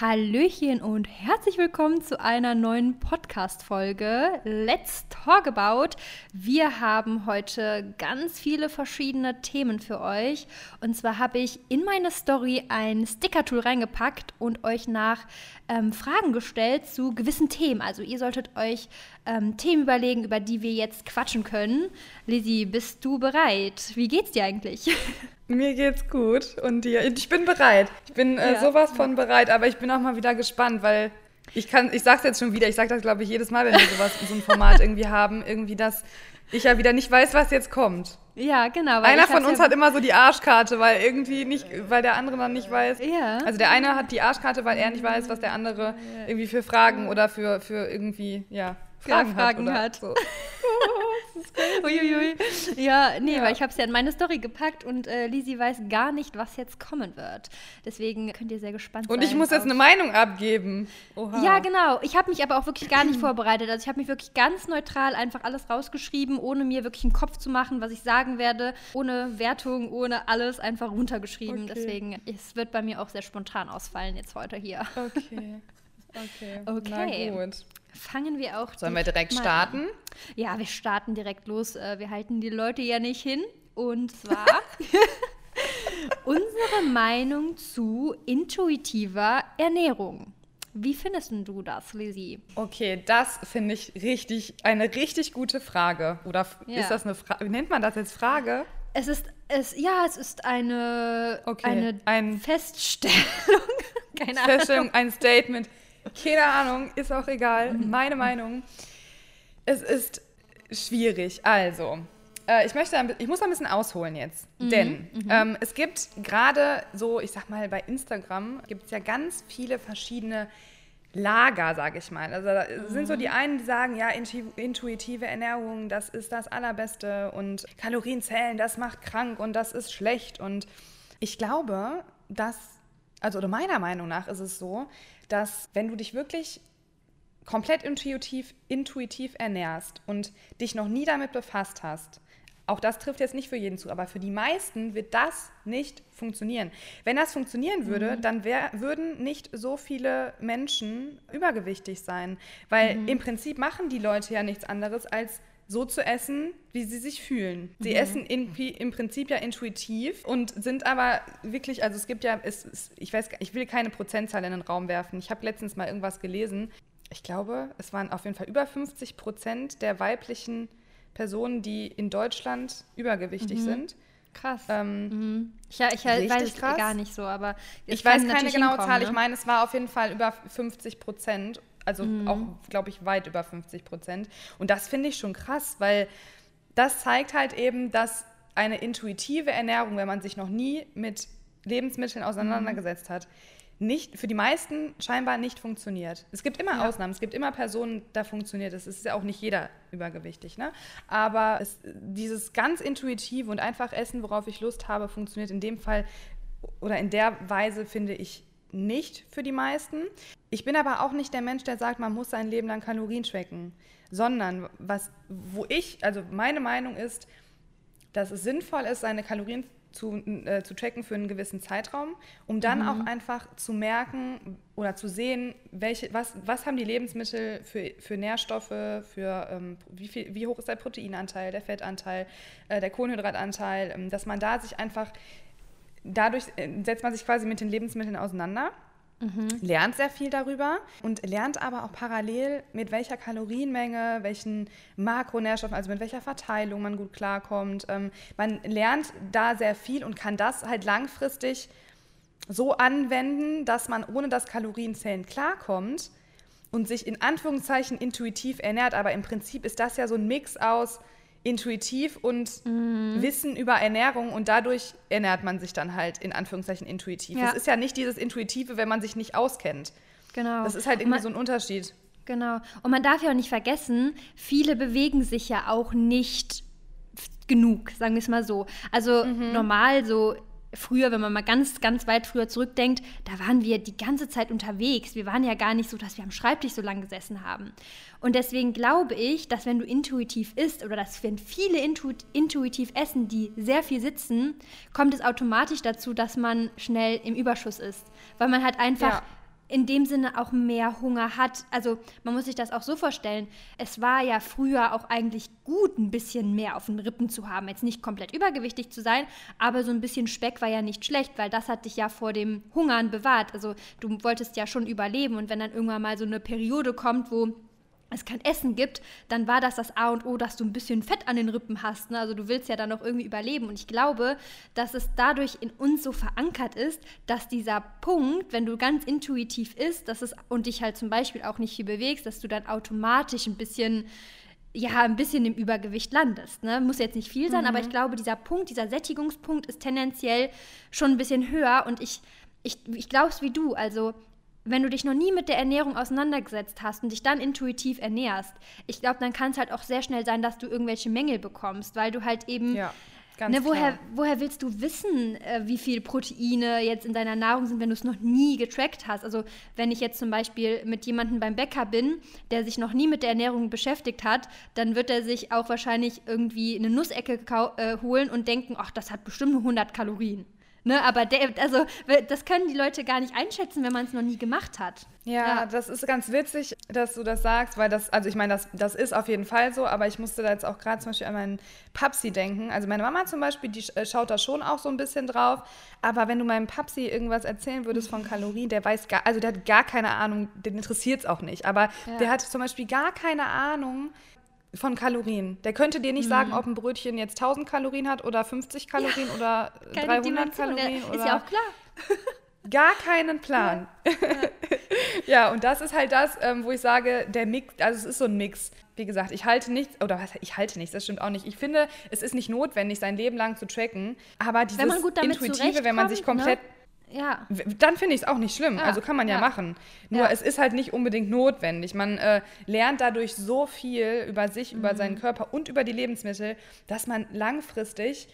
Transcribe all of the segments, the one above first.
Hallöchen und herzlich willkommen zu einer neuen Podcast-Folge Let's Talk About. Wir haben heute ganz viele verschiedene Themen für euch. Und zwar habe ich in meine Story ein Sticker-Tool reingepackt und euch nach ähm, Fragen gestellt zu gewissen Themen. Also ihr solltet euch ähm, Themen überlegen, über die wir jetzt quatschen können. Lizzie, bist du bereit? Wie geht's dir eigentlich? Mir geht's gut und dir? Ich bin bereit. Ich bin äh, ja. sowas von bereit, aber ich bin auch mal wieder gespannt, weil ich kann, ich sag's jetzt schon wieder, ich sag das glaube ich jedes Mal, wenn wir sowas in so einem Format irgendwie haben, irgendwie, dass ich ja wieder nicht weiß, was jetzt kommt. Ja, genau. Einer von uns ja hat immer so die Arschkarte, weil irgendwie nicht, weil der andere dann nicht weiß. Ja. Also der eine hat die Arschkarte, weil er nicht weiß, was der andere irgendwie für Fragen oder für, für irgendwie, ja. Fragen, Fragen hat. hat. So. Uiuiui. Ja, nee, ja. weil ich habe es ja in meine Story gepackt und äh, Lisi weiß gar nicht, was jetzt kommen wird. Deswegen könnt ihr sehr gespannt und sein. Und ich muss jetzt eine Meinung abgeben. Oha. Ja, genau. Ich habe mich aber auch wirklich gar nicht vorbereitet. Also ich habe mich wirklich ganz neutral einfach alles rausgeschrieben, ohne mir wirklich einen Kopf zu machen, was ich sagen werde, ohne Wertung, ohne alles einfach runtergeschrieben. Okay. Deswegen, es wird bei mir auch sehr spontan ausfallen jetzt heute hier. Okay. Okay. okay. Na gut fangen wir auch. Sollen wir direkt starten? An. Ja, wir starten direkt los. Äh, wir halten die Leute ja nicht hin. Und zwar unsere Meinung zu intuitiver Ernährung. Wie findest du das, Lizzie? Okay, das finde ich richtig, eine richtig gute Frage. Oder ja. ist das eine Frage? Nennt man das jetzt Frage? Es ist, es, ja, es ist eine, okay. eine ein Feststellung. Keine Feststellung, ein Statement. Keine Ahnung, ist auch egal. Meine Meinung. Es ist schwierig. Also, äh, ich möchte, ich muss ein bisschen ausholen jetzt. Mhm, denn mhm. Ähm, es gibt gerade so, ich sag mal, bei Instagram gibt es ja ganz viele verschiedene Lager, sage ich mal. Also mhm. sind so die einen, die sagen, ja, intuitive Ernährung, das ist das Allerbeste und Kalorienzählen, das macht krank und das ist schlecht. Und ich glaube, dass, also oder meiner Meinung nach ist es so, dass wenn du dich wirklich komplett intuitiv, intuitiv ernährst und dich noch nie damit befasst hast, auch das trifft jetzt nicht für jeden zu, aber für die meisten wird das nicht funktionieren. Wenn das funktionieren würde, mhm. dann wär, würden nicht so viele Menschen übergewichtig sein, weil mhm. im Prinzip machen die Leute ja nichts anderes als so zu essen, wie sie sich fühlen. Sie mhm. essen in, im Prinzip ja intuitiv und sind aber wirklich, also es gibt ja, es, es, ich weiß, ich will keine Prozentzahl in den Raum werfen. Ich habe letztens mal irgendwas gelesen. Ich glaube, es waren auf jeden Fall über 50 Prozent der weiblichen Personen, die in Deutschland übergewichtig mhm. sind. Krass. Ähm, mhm. Ich, ich weiß es krass. gar nicht so, aber ich weiß keine genaue Zahl. Ne? Ich meine, es war auf jeden Fall über 50 Prozent also mhm. auch, glaube ich, weit über 50 Prozent. Und das finde ich schon krass, weil das zeigt halt eben, dass eine intuitive Ernährung, wenn man sich noch nie mit Lebensmitteln auseinandergesetzt mhm. hat, nicht, für die meisten scheinbar nicht funktioniert. Es gibt immer ja. Ausnahmen, es gibt immer Personen, da funktioniert es. Es ist ja auch nicht jeder übergewichtig, ne? Aber es, dieses ganz intuitive und einfach Essen, worauf ich Lust habe, funktioniert in dem Fall oder in der Weise, finde ich, nicht für die meisten. Ich bin aber auch nicht der Mensch, der sagt, man muss sein Leben lang Kalorien tracken, sondern was, wo ich, also meine Meinung ist, dass es sinnvoll ist, seine Kalorien zu, äh, zu tracken für einen gewissen Zeitraum, um dann mhm. auch einfach zu merken oder zu sehen, welche, was, was haben die Lebensmittel für, für Nährstoffe, für ähm, wie, viel, wie hoch ist der Proteinanteil, der Fettanteil, äh, der Kohlenhydratanteil, äh, dass man da sich einfach dadurch äh, setzt man sich quasi mit den Lebensmitteln auseinander. Mhm. lernt sehr viel darüber und lernt aber auch parallel, mit welcher Kalorienmenge, welchen Makronährstoffen, also mit welcher Verteilung man gut klarkommt. Ähm, man lernt da sehr viel und kann das halt langfristig so anwenden, dass man ohne das Kalorienzählen klarkommt und sich in Anführungszeichen intuitiv ernährt. Aber im Prinzip ist das ja so ein Mix aus intuitiv und mhm. Wissen über Ernährung und dadurch ernährt man sich dann halt in Anführungszeichen intuitiv. Es ja. ist ja nicht dieses Intuitive, wenn man sich nicht auskennt. Genau. Das ist halt irgendwie man, so ein Unterschied. Genau. Und man darf ja auch nicht vergessen, viele bewegen sich ja auch nicht genug, sagen wir es mal so. Also mhm. normal so früher, wenn man mal ganz, ganz weit früher zurückdenkt, da waren wir die ganze Zeit unterwegs. Wir waren ja gar nicht so, dass wir am Schreibtisch so lange gesessen haben. Und deswegen glaube ich, dass wenn du intuitiv isst oder dass wenn viele intu intuitiv essen, die sehr viel sitzen, kommt es automatisch dazu, dass man schnell im Überschuss ist. Weil man halt einfach ja. In dem Sinne auch mehr Hunger hat. Also man muss sich das auch so vorstellen. Es war ja früher auch eigentlich gut, ein bisschen mehr auf den Rippen zu haben. Jetzt nicht komplett übergewichtig zu sein, aber so ein bisschen Speck war ja nicht schlecht, weil das hat dich ja vor dem Hungern bewahrt. Also du wolltest ja schon überleben und wenn dann irgendwann mal so eine Periode kommt, wo es kein Essen gibt, dann war das das A und O, dass du ein bisschen Fett an den Rippen hast. Ne? Also du willst ja dann noch irgendwie überleben. Und ich glaube, dass es dadurch in uns so verankert ist, dass dieser Punkt, wenn du ganz intuitiv isst, dass es und dich halt zum Beispiel auch nicht viel bewegst, dass du dann automatisch ein bisschen ja, ein bisschen im Übergewicht landest. Ne? Muss jetzt nicht viel sein, mhm. aber ich glaube, dieser Punkt, dieser Sättigungspunkt ist tendenziell schon ein bisschen höher und ich, ich, ich glaube es wie du. Also wenn du dich noch nie mit der Ernährung auseinandergesetzt hast und dich dann intuitiv ernährst, ich glaube, dann kann es halt auch sehr schnell sein, dass du irgendwelche Mängel bekommst, weil du halt eben. Ja. Ne, woher, woher willst du wissen, äh, wie viel Proteine jetzt in deiner Nahrung sind, wenn du es noch nie getrackt hast? Also wenn ich jetzt zum Beispiel mit jemandem beim Bäcker bin, der sich noch nie mit der Ernährung beschäftigt hat, dann wird er sich auch wahrscheinlich irgendwie eine Nussecke äh, holen und denken, ach, das hat bestimmt nur 100 Kalorien. Ne, aber der, also, das können die Leute gar nicht einschätzen, wenn man es noch nie gemacht hat. Ja, ja, das ist ganz witzig, dass du das sagst, weil das, also ich meine, das, das ist auf jeden Fall so, aber ich musste da jetzt auch gerade zum Beispiel an meinen Papsi denken. Also meine Mama zum Beispiel, die äh, schaut da schon auch so ein bisschen drauf, aber wenn du meinem Papsi irgendwas erzählen würdest von Kalorien, der weiß gar, also der hat gar keine Ahnung, den interessiert es auch nicht, aber ja. der hat zum Beispiel gar keine Ahnung, von Kalorien. Der könnte dir nicht mhm. sagen, ob ein Brötchen jetzt 1000 Kalorien hat oder 50 Kalorien ja, oder 300 Dimension, Kalorien. Oder ist ja auch klar. Gar keinen Plan. Ja, ja und das ist halt das, ähm, wo ich sage, der Mix, also es ist so ein Mix. Wie gesagt, ich halte nichts, oder was, ich halte nichts, das stimmt auch nicht. Ich finde, es ist nicht notwendig, sein Leben lang zu tracken, aber dieses Intuitive, wenn man sich komplett. Ne? Ja. Dann finde ich es auch nicht schlimm. Ja, also kann man ja, ja. machen. Nur ja. es ist halt nicht unbedingt notwendig. Man äh, lernt dadurch so viel über sich, mhm. über seinen mhm. Körper und über die Lebensmittel, dass man langfristig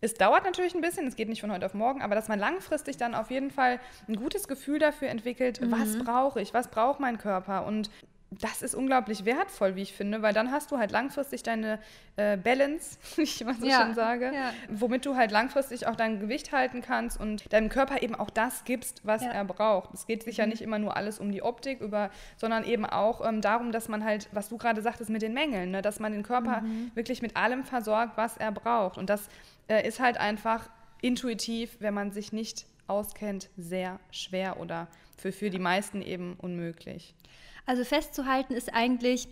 es dauert natürlich ein bisschen, es geht nicht von heute auf morgen, aber dass man langfristig dann auf jeden Fall ein gutes Gefühl dafür entwickelt, mhm. was brauche ich, was braucht mein Körper und das ist unglaublich wertvoll, wie ich finde, weil dann hast du halt langfristig deine äh, Balance, wie ich immer so ja, schön sage, ja. womit du halt langfristig auch dein Gewicht halten kannst und deinem Körper eben auch das gibst, was ja. er braucht. Es geht sich ja mhm. nicht immer nur alles um die Optik, über, sondern eben auch ähm, darum, dass man halt, was du gerade sagtest mit den Mängeln, ne, dass man den Körper mhm. wirklich mit allem versorgt, was er braucht. Und das äh, ist halt einfach intuitiv, wenn man sich nicht auskennt, sehr schwer oder für, für die meisten eben unmöglich. Also festzuhalten ist eigentlich,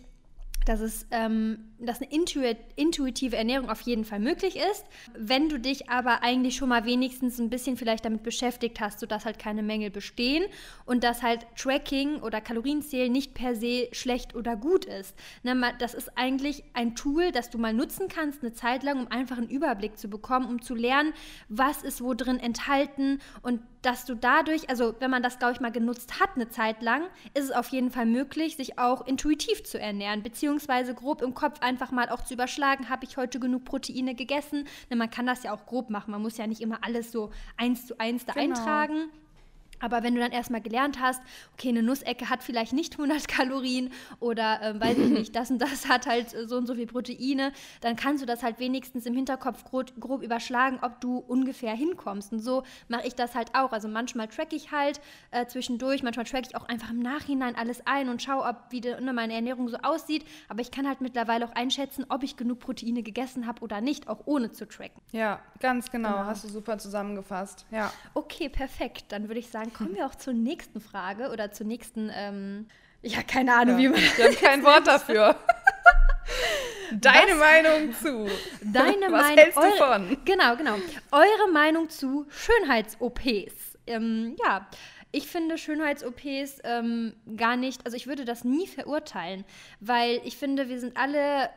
dass es ähm, dass eine intuitive Ernährung auf jeden Fall möglich ist. Wenn du dich aber eigentlich schon mal wenigstens ein bisschen vielleicht damit beschäftigt hast, sodass halt keine Mängel bestehen und dass halt Tracking oder Kalorienzählen nicht per se schlecht oder gut ist. Ne, das ist eigentlich ein Tool, das du mal nutzen kannst eine Zeit lang, um einfach einen Überblick zu bekommen, um zu lernen, was ist wo drin enthalten und dass du dadurch, also wenn man das, glaube ich, mal genutzt hat eine Zeit lang, ist es auf jeden Fall möglich, sich auch intuitiv zu ernähren, beziehungsweise grob im Kopf einfach mal auch zu überschlagen, habe ich heute genug Proteine gegessen. Ne, man kann das ja auch grob machen, man muss ja nicht immer alles so eins zu eins da genau. eintragen. Aber wenn du dann erstmal gelernt hast, okay, eine Nussecke hat vielleicht nicht 100 Kalorien oder äh, weiß ich nicht, das und das hat halt so und so viel Proteine, dann kannst du das halt wenigstens im Hinterkopf grob, grob überschlagen, ob du ungefähr hinkommst. Und so mache ich das halt auch. Also manchmal track ich halt äh, zwischendurch, manchmal track ich auch einfach im Nachhinein alles ein und schaue, ob wie de, ne, meine Ernährung so aussieht. Aber ich kann halt mittlerweile auch einschätzen, ob ich genug Proteine gegessen habe oder nicht, auch ohne zu tracken. Ja, ganz genau. genau. Hast du super zusammengefasst. Ja. Okay, perfekt. Dann würde ich sagen, kommen wir auch zur nächsten Frage oder zur nächsten, ähm, ja, keine Ahnung, ja, wie man. Ich habe kein Wort dafür. Deine Was? Meinung zu. Deine Was Meinung. hältst du von? Genau, genau. Eure Meinung zu Schönheits-OPs. Ähm, ja, ich finde Schönheits-OPs ähm, gar nicht, also ich würde das nie verurteilen, weil ich finde, wir sind alle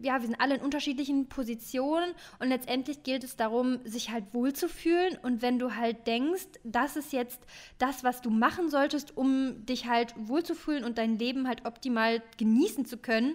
ja, wir sind alle in unterschiedlichen Positionen und letztendlich gilt es darum, sich halt wohlzufühlen. Und wenn du halt denkst, das ist jetzt das, was du machen solltest, um dich halt wohlzufühlen und dein Leben halt optimal genießen zu können,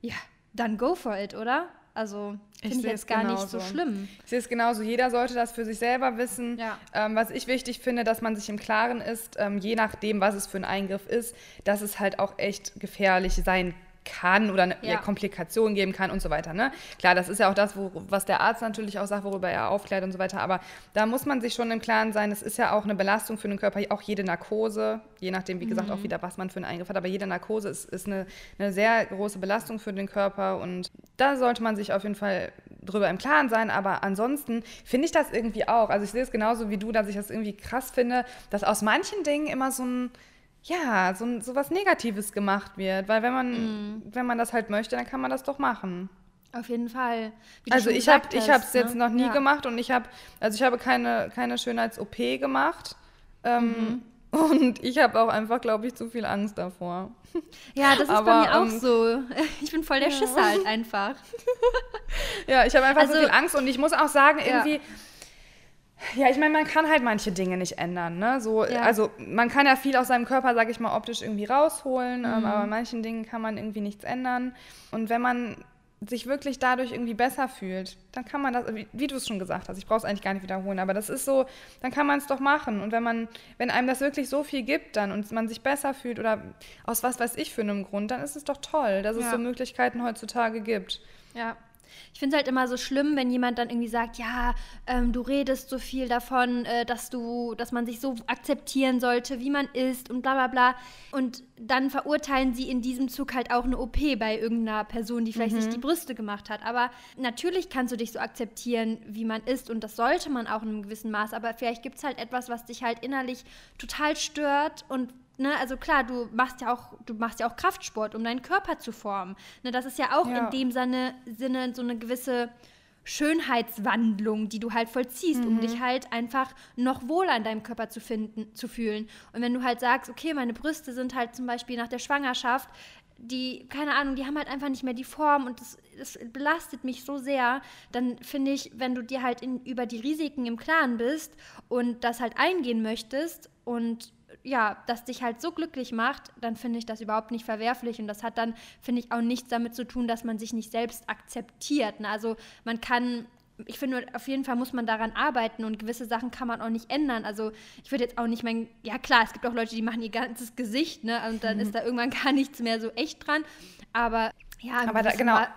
ja, dann go for it, oder? Also finde ich, ich jetzt gar genauso. nicht so schlimm. Ich sehe es genauso. Jeder sollte das für sich selber wissen. Ja. Ähm, was ich wichtig finde, dass man sich im Klaren ist, ähm, je nachdem, was es für ein Eingriff ist, dass es halt auch echt gefährlich sein kann kann oder eine ja. Komplikationen geben kann und so weiter. Ne? Klar, das ist ja auch das, wo, was der Arzt natürlich auch sagt, worüber er aufklärt und so weiter. Aber da muss man sich schon im Klaren sein, es ist ja auch eine Belastung für den Körper, auch jede Narkose, je nachdem, wie gesagt, mhm. auch wieder, was man für einen Eingriff hat. Aber jede Narkose ist, ist eine, eine sehr große Belastung für den Körper und da sollte man sich auf jeden Fall drüber im Klaren sein. Aber ansonsten finde ich das irgendwie auch. Also ich sehe es genauso wie du, dass ich das irgendwie krass finde, dass aus manchen Dingen immer so ein ja, so, so was Negatives gemacht wird. Weil wenn man, mm. wenn man das halt möchte, dann kann man das doch machen. Auf jeden Fall. also ich habe ich habe es ne? jetzt noch nie ja. gemacht und ich habe also ich habe keine keine Schönheits-OP gemacht ähm, mhm. und ich habe auch einfach glaube ich zu viel Angst davor. Ja, das ist Aber, bei mir auch ähm, so. Ich bin voll der ja. Schisser halt einfach. ja, ich habe einfach also, so viel Angst und ich muss auch sagen irgendwie ja ja, ich meine, man kann halt manche Dinge nicht ändern. Ne? So, ja. Also man kann ja viel aus seinem Körper, sage ich mal, optisch irgendwie rausholen, ähm, mhm. ähm, aber an manchen Dingen kann man irgendwie nichts ändern. Und wenn man sich wirklich dadurch irgendwie besser fühlt, dann kann man das, wie, wie du es schon gesagt hast, ich brauche es eigentlich gar nicht wiederholen, aber das ist so, dann kann man es doch machen. Und wenn man, wenn einem das wirklich so viel gibt dann und man sich besser fühlt oder aus was weiß ich für einem Grund, dann ist es doch toll, dass ja. es so Möglichkeiten heutzutage gibt. Ja, ich finde es halt immer so schlimm, wenn jemand dann irgendwie sagt, ja, ähm, du redest so viel davon, äh, dass du, dass man sich so akzeptieren sollte, wie man ist und bla bla bla. Und dann verurteilen sie in diesem Zug halt auch eine OP bei irgendeiner Person, die vielleicht mhm. sich die Brüste gemacht hat. Aber natürlich kannst du dich so akzeptieren, wie man ist und das sollte man auch in einem gewissen Maß. Aber vielleicht gibt es halt etwas, was dich halt innerlich total stört und Ne, also klar, du machst ja auch, du machst ja auch Kraftsport, um deinen Körper zu formen. Ne, das ist ja auch ja. in dem Sinne, Sinne so eine gewisse Schönheitswandlung, die du halt vollziehst, mhm. um dich halt einfach noch wohler in deinem Körper zu finden, zu fühlen. Und wenn du halt sagst, okay, meine Brüste sind halt zum Beispiel nach der Schwangerschaft, die, keine Ahnung, die haben halt einfach nicht mehr die Form und das, das belastet mich so sehr, dann finde ich, wenn du dir halt in, über die Risiken im Klaren bist und das halt eingehen möchtest und ja, das dich halt so glücklich macht, dann finde ich das überhaupt nicht verwerflich. Und das hat dann, finde ich, auch nichts damit zu tun, dass man sich nicht selbst akzeptiert. Ne? Also man kann, ich finde, auf jeden Fall muss man daran arbeiten und gewisse Sachen kann man auch nicht ändern. Also ich würde jetzt auch nicht mein, ja klar, es gibt auch Leute, die machen ihr ganzes Gesicht, ne? Und dann mhm. ist da irgendwann gar nichts mehr so echt dran. Aber ja, aber da, genau. Mal,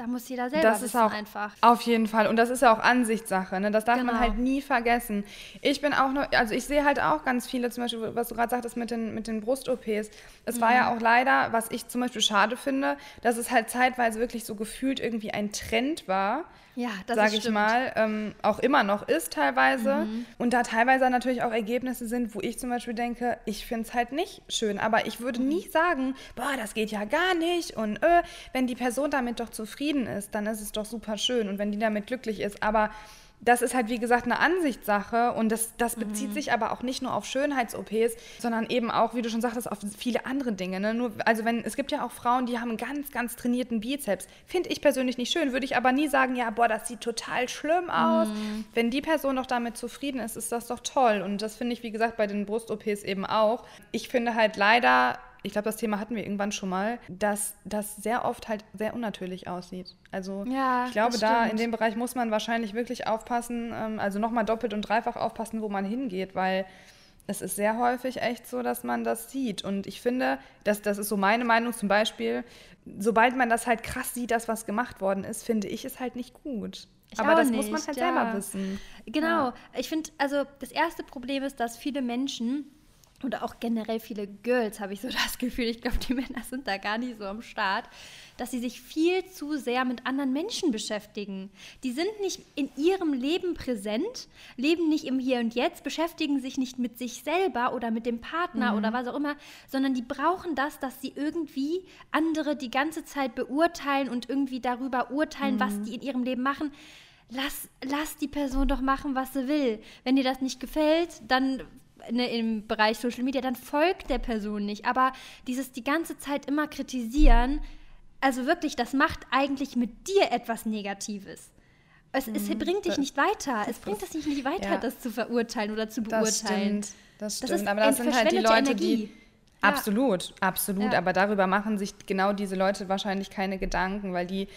da muss jeder selber das ist auch, einfach. Auf jeden Fall. Und das ist ja auch Ansichtssache. Ne? Das darf genau. man halt nie vergessen. Ich bin auch noch, also ich sehe halt auch ganz viele, zum Beispiel, was du gerade sagtest mit den, mit den Brust-OPs. Es mhm. war ja mhm. auch leider, was ich zum Beispiel schade finde, dass es halt zeitweise wirklich so gefühlt irgendwie ein Trend war. Ja, das sage ich mal, ähm, auch immer noch ist teilweise. Mhm. Und da teilweise natürlich auch Ergebnisse sind, wo ich zum Beispiel denke, ich finde es halt nicht schön. Aber ich würde nie mhm. sagen, boah, das geht ja gar nicht. Und äh, wenn die Person damit doch zufrieden zufrieden ist, dann ist es doch super schön und wenn die damit glücklich ist. Aber das ist halt, wie gesagt, eine Ansichtssache und das, das bezieht mhm. sich aber auch nicht nur auf Schönheits-OPs, sondern eben auch, wie du schon sagtest, auf viele andere Dinge. Ne? Nur, also wenn, es gibt ja auch Frauen, die haben einen ganz, ganz trainierten Bizeps. Finde ich persönlich nicht schön, würde ich aber nie sagen, ja, boah, das sieht total schlimm aus. Mhm. Wenn die Person doch damit zufrieden ist, ist das doch toll. Und das finde ich, wie gesagt, bei den Brust-OPs eben auch. Ich finde halt leider ich glaube, das Thema hatten wir irgendwann schon mal, dass das sehr oft halt sehr unnatürlich aussieht. Also ja, ich glaube, da in dem Bereich muss man wahrscheinlich wirklich aufpassen, ähm, also nochmal doppelt und dreifach aufpassen, wo man hingeht, weil es ist sehr häufig echt so, dass man das sieht. Und ich finde, dass, das ist so meine Meinung zum Beispiel, sobald man das halt krass sieht, dass was gemacht worden ist, finde ich es halt nicht gut. Ich Aber das nicht, muss man halt ja. selber wissen. Genau. Ja. Ich finde, also das erste Problem ist, dass viele Menschen oder auch generell viele Girls, habe ich so das Gefühl, ich glaube, die Männer sind da gar nicht so am Start, dass sie sich viel zu sehr mit anderen Menschen beschäftigen. Die sind nicht in ihrem Leben präsent, leben nicht im Hier und Jetzt, beschäftigen sich nicht mit sich selber oder mit dem Partner mhm. oder was auch immer, sondern die brauchen das, dass sie irgendwie andere die ganze Zeit beurteilen und irgendwie darüber urteilen, mhm. was die in ihrem Leben machen lass, lass die Person doch machen, was sie will. Wenn dir das nicht gefällt, dann ne, im Bereich Social Media, dann folgt der Person nicht. Aber dieses die ganze Zeit immer kritisieren, also wirklich, das macht eigentlich mit dir etwas Negatives. Es, es mhm. bringt dich nicht weiter. Es bringt es nicht weiter, ja. das zu verurteilen oder zu beurteilen. Das stimmt, das stimmt. Das aber das sind halt die Leute, Energie. die. Ja. Absolut, absolut. Ja. Aber darüber machen sich genau diese Leute wahrscheinlich keine Gedanken, weil die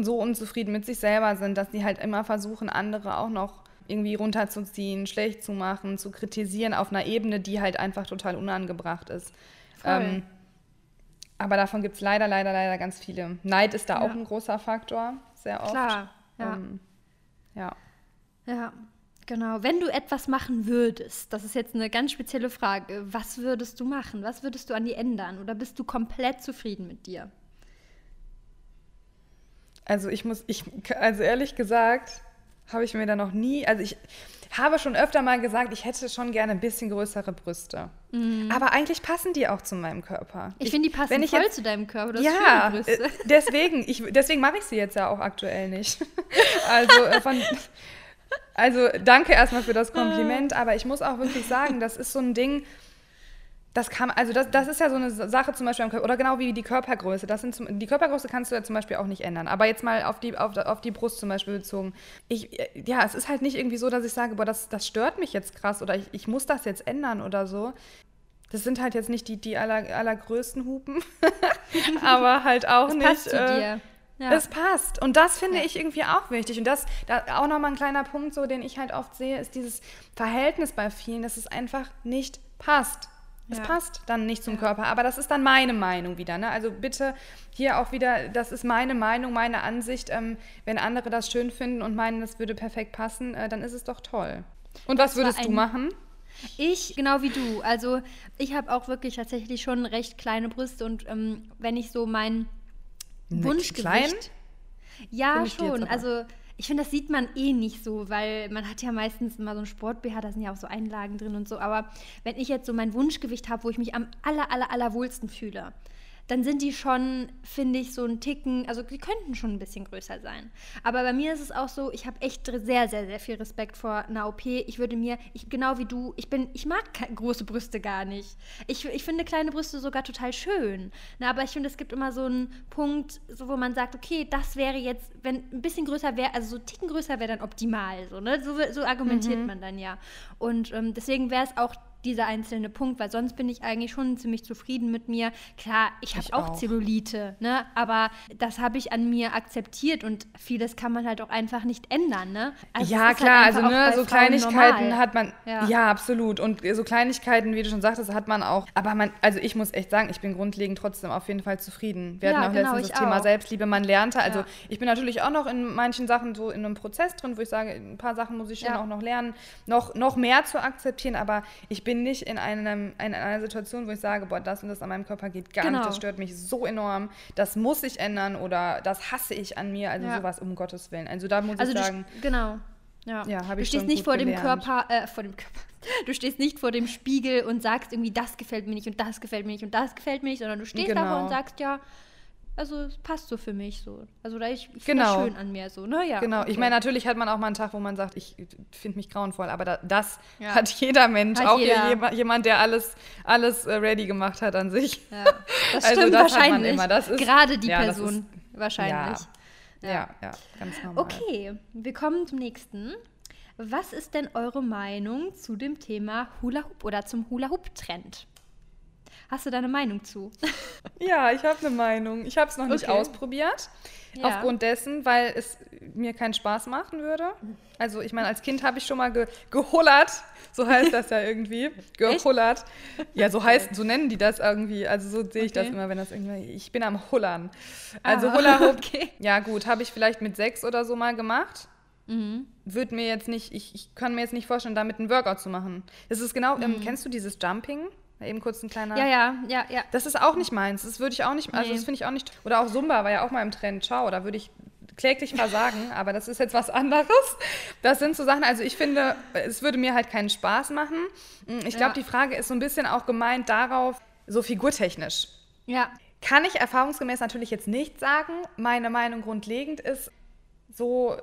so unzufrieden mit sich selber sind, dass sie halt immer versuchen, andere auch noch irgendwie runterzuziehen, schlecht zu machen, zu kritisieren auf einer Ebene, die halt einfach total unangebracht ist. Ähm, Aber davon gibt es leider, leider, leider ganz viele. Neid ist da ja. auch ein großer Faktor, sehr oft. Klar, ja. Ähm, ja. Ja, genau. Wenn du etwas machen würdest, das ist jetzt eine ganz spezielle Frage, was würdest du machen? Was würdest du an dir ändern? Oder bist du komplett zufrieden mit dir? Also ich muss, ich, also ehrlich gesagt, habe ich mir da noch nie, also ich habe schon öfter mal gesagt, ich hätte schon gerne ein bisschen größere Brüste. Mhm. Aber eigentlich passen die auch zu meinem Körper. Ich, ich finde, die passen wenn ich voll jetzt, zu deinem Körper. Du ja, äh, deswegen, ich, deswegen mache ich sie jetzt ja auch aktuell nicht. also, äh, von, also danke erstmal für das Kompliment, aber ich muss auch wirklich sagen, das ist so ein Ding, das kann, also das, das ist ja so eine Sache zum Beispiel oder genau wie die Körpergröße. Das sind zum, die Körpergröße kannst du ja zum Beispiel auch nicht ändern. Aber jetzt mal auf die, auf, auf die Brust zum Beispiel bezogen. Ich, ja, es ist halt nicht irgendwie so, dass ich sage, boah, das, das stört mich jetzt krass oder ich, ich muss das jetzt ändern oder so. Das sind halt jetzt nicht die, die aller, allergrößten Hupen, aber halt auch das nicht. Passt zu äh, dir. Ja. Es passt. Und das finde ja. ich irgendwie auch wichtig. Und das, da auch nochmal ein kleiner Punkt, so, den ich halt oft sehe, ist dieses Verhältnis bei vielen, dass es einfach nicht passt. Es ja. passt dann nicht zum ja. Körper, aber das ist dann meine Meinung wieder. Ne? Also bitte hier auch wieder, das ist meine Meinung, meine Ansicht. Ähm, wenn andere das schön finden und meinen, das würde perfekt passen, äh, dann ist es doch toll. Und was würdest du machen? Ich, genau wie du. Also ich habe auch wirklich tatsächlich schon recht kleine Brüste und ähm, wenn ich so mein Wunschgewicht... Klein? Ja, schon. Also ich finde, das sieht man eh nicht so, weil man hat ja meistens immer so ein Sport-BH, da sind ja auch so Einlagen drin und so. Aber wenn ich jetzt so mein Wunschgewicht habe, wo ich mich am aller, aller, aller wohlsten fühle, dann sind die schon, finde ich, so ein Ticken, also die könnten schon ein bisschen größer sein. Aber bei mir ist es auch so, ich habe echt sehr, sehr, sehr viel Respekt vor einer OP. Ich würde mir, ich, genau wie du, ich bin, ich mag große Brüste gar nicht. Ich, ich finde kleine Brüste sogar total schön. Na, aber ich finde, es gibt immer so einen Punkt, so, wo man sagt, okay, das wäre jetzt, wenn ein bisschen größer wäre, also so ein Ticken größer wäre dann optimal. So, ne? so, so argumentiert mhm. man dann ja. Und ähm, deswegen wäre es auch dieser einzelne Punkt, weil sonst bin ich eigentlich schon ziemlich zufrieden mit mir. Klar, ich habe auch, auch Zellulite, ne? aber das habe ich an mir akzeptiert und vieles kann man halt auch einfach nicht ändern. Ne? Also ja, halt klar, halt also ne, so Frauen Kleinigkeiten normal. hat man, ja. ja. absolut. Und so Kleinigkeiten, wie du schon sagtest, hat man auch. Aber man, also ich muss echt sagen, ich bin grundlegend trotzdem auf jeden Fall zufrieden. Wir ja, hatten auch genau, letztens das Thema auch. Selbstliebe, man lernte. Also ja. ich bin natürlich auch noch in manchen Sachen so in einem Prozess drin, wo ich sage, ein paar Sachen muss ich schon auch noch lernen, noch, noch mehr zu akzeptieren, aber ich bin nicht in, einem, in einer Situation, wo ich sage, boah, das und das an meinem Körper geht gar genau. nicht, das stört mich so enorm, das muss ich ändern oder das hasse ich an mir, also ja. sowas um Gottes Willen. Also da muss also ich sagen. Genau. Ja, ja habe ich Du stehst nicht vor dem Körper, äh, vor dem Körper. Du stehst nicht vor dem Spiegel und sagst irgendwie, das gefällt mir nicht und das gefällt mir nicht und das gefällt mir nicht, sondern du stehst genau. davor und sagst, ja, also es passt so für mich so. Also da ich, ich finde genau. schön an mir so, ne? Ja. Genau. Okay. Ich meine, natürlich hat man auch mal einen Tag, wo man sagt, ich finde mich grauenvoll, aber da, das ja. hat jeder Mensch, hat auch jeder. jemand, der alles, alles äh, ready gemacht hat an sich. Ja. Das also stimmt das wahrscheinlich. Immer. Das ist, Gerade die ja, Person ist, wahrscheinlich. Ja. ja, ja, ganz normal. Okay, wir kommen zum nächsten. Was ist denn eure Meinung zu dem Thema Hula Hoop oder zum Hula Hoop Trend? Hast du da eine Meinung zu? Ja, ich habe eine Meinung. Ich habe es noch okay. nicht ausprobiert. Ja. Aufgrund dessen, weil es mir keinen Spaß machen würde. Also ich meine, als Kind habe ich schon mal ge gehullert. So heißt das ja irgendwie. Gehullert. Ja, so heißt, so nennen die das irgendwie. Also so sehe ich okay. das immer, wenn das irgendwie. Ich bin am Hullern. Also ah, Hoop. Okay. Ja, gut, habe ich vielleicht mit sechs oder so mal gemacht. Mhm. Würde mir jetzt nicht, ich, ich kann mir jetzt nicht vorstellen, damit einen Workout zu machen. Das ist genau, ähm, mhm. ähm, kennst du dieses Jumping? Eben kurz ein kleiner. Ja, ja, ja, ja. Das ist auch nicht meins. Das würde ich auch nicht. Also, nee. das finde ich auch nicht. Oder auch Zumba war ja auch mal im Trend. Ciao, da würde ich kläglich versagen, aber das ist jetzt was anderes. Das sind so Sachen, also ich finde, es würde mir halt keinen Spaß machen. Ich glaube, ja. die Frage ist so ein bisschen auch gemeint darauf, so figurtechnisch. Ja. Kann ich erfahrungsgemäß natürlich jetzt nicht sagen. Meine Meinung grundlegend ist so,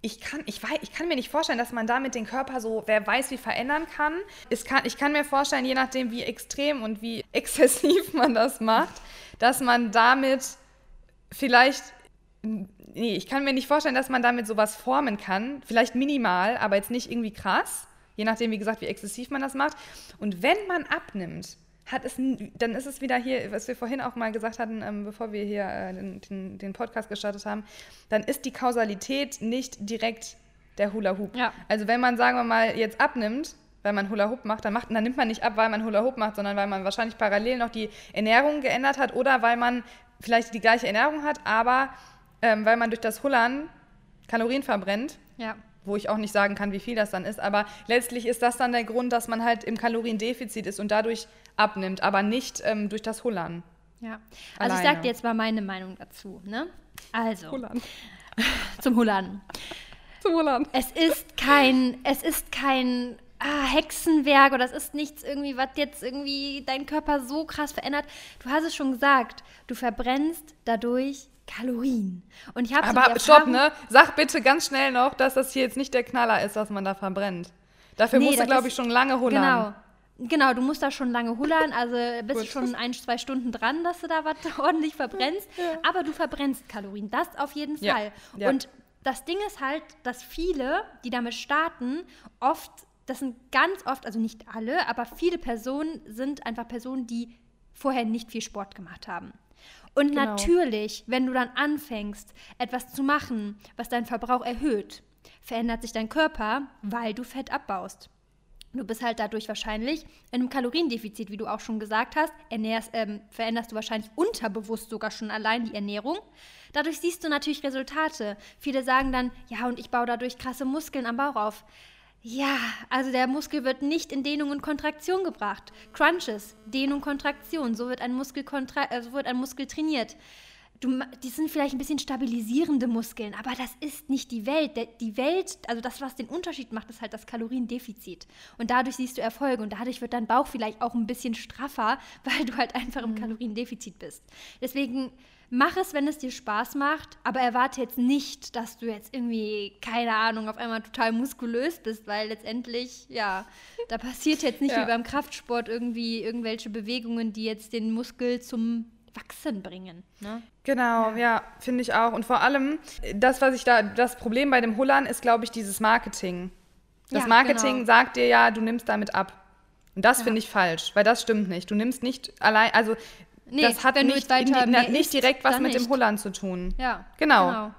ich kann, ich, weiß, ich kann mir nicht vorstellen, dass man damit den Körper so, wer weiß, wie verändern kann. Es kann. Ich kann mir vorstellen, je nachdem, wie extrem und wie exzessiv man das macht, dass man damit vielleicht, nee, ich kann mir nicht vorstellen, dass man damit sowas formen kann. Vielleicht minimal, aber jetzt nicht irgendwie krass. Je nachdem, wie gesagt, wie exzessiv man das macht. Und wenn man abnimmt, hat es, dann ist es wieder hier, was wir vorhin auch mal gesagt hatten, ähm, bevor wir hier äh, den, den, den, Podcast gestartet haben, dann ist die Kausalität nicht direkt der Hula Hoop. Ja. Also wenn man, sagen wir mal, jetzt abnimmt, weil man Hula Hoop macht, dann, macht, dann nimmt man nicht ab, weil man Hula Hoop macht, sondern weil man wahrscheinlich parallel noch die Ernährung geändert hat oder weil man vielleicht die gleiche Ernährung hat, aber ähm, weil man durch das Hullern Kalorien verbrennt. Ja. Wo ich auch nicht sagen kann, wie viel das dann ist. Aber letztlich ist das dann der Grund, dass man halt im Kaloriendefizit ist und dadurch abnimmt, aber nicht ähm, durch das Hullern. Ja. Also Alleine. ich sage dir jetzt mal meine Meinung dazu. Ne? Also. Hullern. zum Hullern. Zum Hullern. Es ist kein, es ist kein ah, Hexenwerk oder es ist nichts irgendwie, was jetzt irgendwie deinen Körper so krass verändert. Du hast es schon gesagt, du verbrennst dadurch Kalorien. Und ich habe Aber stopp, ne? Sag bitte ganz schnell noch, dass das hier jetzt nicht der Knaller ist, was man da verbrennt. Dafür nee, musst du, glaube ich, schon lange hullern. Genau. Genau, du musst da schon lange hullern, also bist du schon ein, zwei Stunden dran, dass du da was ordentlich verbrennst. Ja. Aber du verbrennst Kalorien, das auf jeden Fall. Ja. Ja. Und das Ding ist halt, dass viele, die damit starten, oft, das sind ganz oft, also nicht alle, aber viele Personen sind einfach Personen, die vorher nicht viel Sport gemacht haben. Und genau. natürlich, wenn du dann anfängst, etwas zu machen, was deinen Verbrauch erhöht, verändert sich dein Körper, weil du Fett abbaust. Du bist halt dadurch wahrscheinlich in einem Kaloriendefizit, wie du auch schon gesagt hast. Ernährst, ähm, veränderst du wahrscheinlich unterbewusst sogar schon allein die Ernährung. Dadurch siehst du natürlich Resultate. Viele sagen dann, ja, und ich baue dadurch krasse Muskeln am Bauch auf. Ja, also der Muskel wird nicht in Dehnung und Kontraktion gebracht. Crunches, Dehnung, Kontraktion, so wird ein Muskel, kontra äh, so wird ein Muskel trainiert. Du, die sind vielleicht ein bisschen stabilisierende Muskeln, aber das ist nicht die Welt. Die Welt, also das, was den Unterschied macht, ist halt das Kaloriendefizit. Und dadurch siehst du Erfolge und dadurch wird dein Bauch vielleicht auch ein bisschen straffer, weil du halt einfach im mhm. Kaloriendefizit bist. Deswegen mach es, wenn es dir Spaß macht, aber erwarte jetzt nicht, dass du jetzt irgendwie, keine Ahnung, auf einmal total muskulös bist, weil letztendlich, ja, da passiert jetzt nicht ja. wie beim Kraftsport irgendwie irgendwelche Bewegungen, die jetzt den Muskel zum Wachsen bringen. Ne? Genau, ja, ja finde ich auch. Und vor allem, das, was ich da, das Problem bei dem Hullern ist, glaube ich, dieses Marketing. Das ja, Marketing genau. sagt dir ja, du nimmst damit ab. Und das ja. finde ich falsch, weil das stimmt nicht. Du nimmst nicht allein, also Nee, das hat nicht, in, nicht direkt was mit nicht. dem Hullern zu tun. Ja. Genau. genau.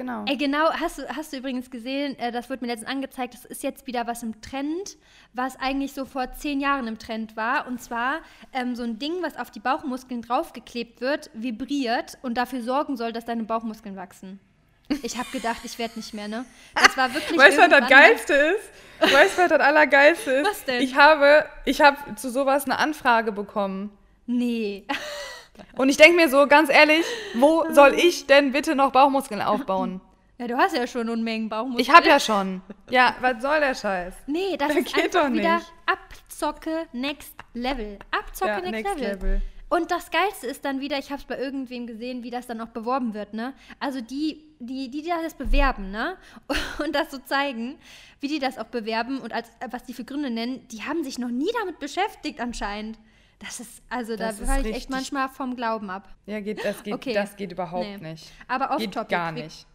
Genau. Ey, genau, hast du, hast du übrigens gesehen, äh, das wurde mir letztens angezeigt, das ist jetzt wieder was im Trend, was eigentlich so vor zehn Jahren im Trend war. Und zwar ähm, so ein Ding, was auf die Bauchmuskeln draufgeklebt wird, vibriert und dafür sorgen soll, dass deine Bauchmuskeln wachsen. Ich habe gedacht, ich werde nicht mehr, ne? Das war wirklich. Weißt du, was das Geilste ist? Weißt du, was das Allergeilste ist? Was denn? Ich habe, ich habe zu sowas eine Anfrage bekommen. Nee. Und ich denke mir so, ganz ehrlich, wo soll ich denn bitte noch Bauchmuskeln aufbauen? Ja, du hast ja schon Unmengen Bauchmuskeln. Ich habe ja schon. Ja, was soll der Scheiß? Nee, das, das ist geht einfach doch nicht. wieder Abzocke Next Level. Abzocke ja, Next, Next Level. Level. Und das Geilste ist dann wieder, ich habe es bei irgendwem gesehen, wie das dann auch beworben wird, ne? Also die, die, die das bewerben, ne? Und das so zeigen, wie die das auch bewerben und als was die für Gründe nennen, die haben sich noch nie damit beschäftigt anscheinend. Das ist, also das da höre ich echt manchmal vom Glauben ab. Ja, geht, das, geht, okay. das geht überhaupt nee. nicht. Aber off-topic. gar nicht.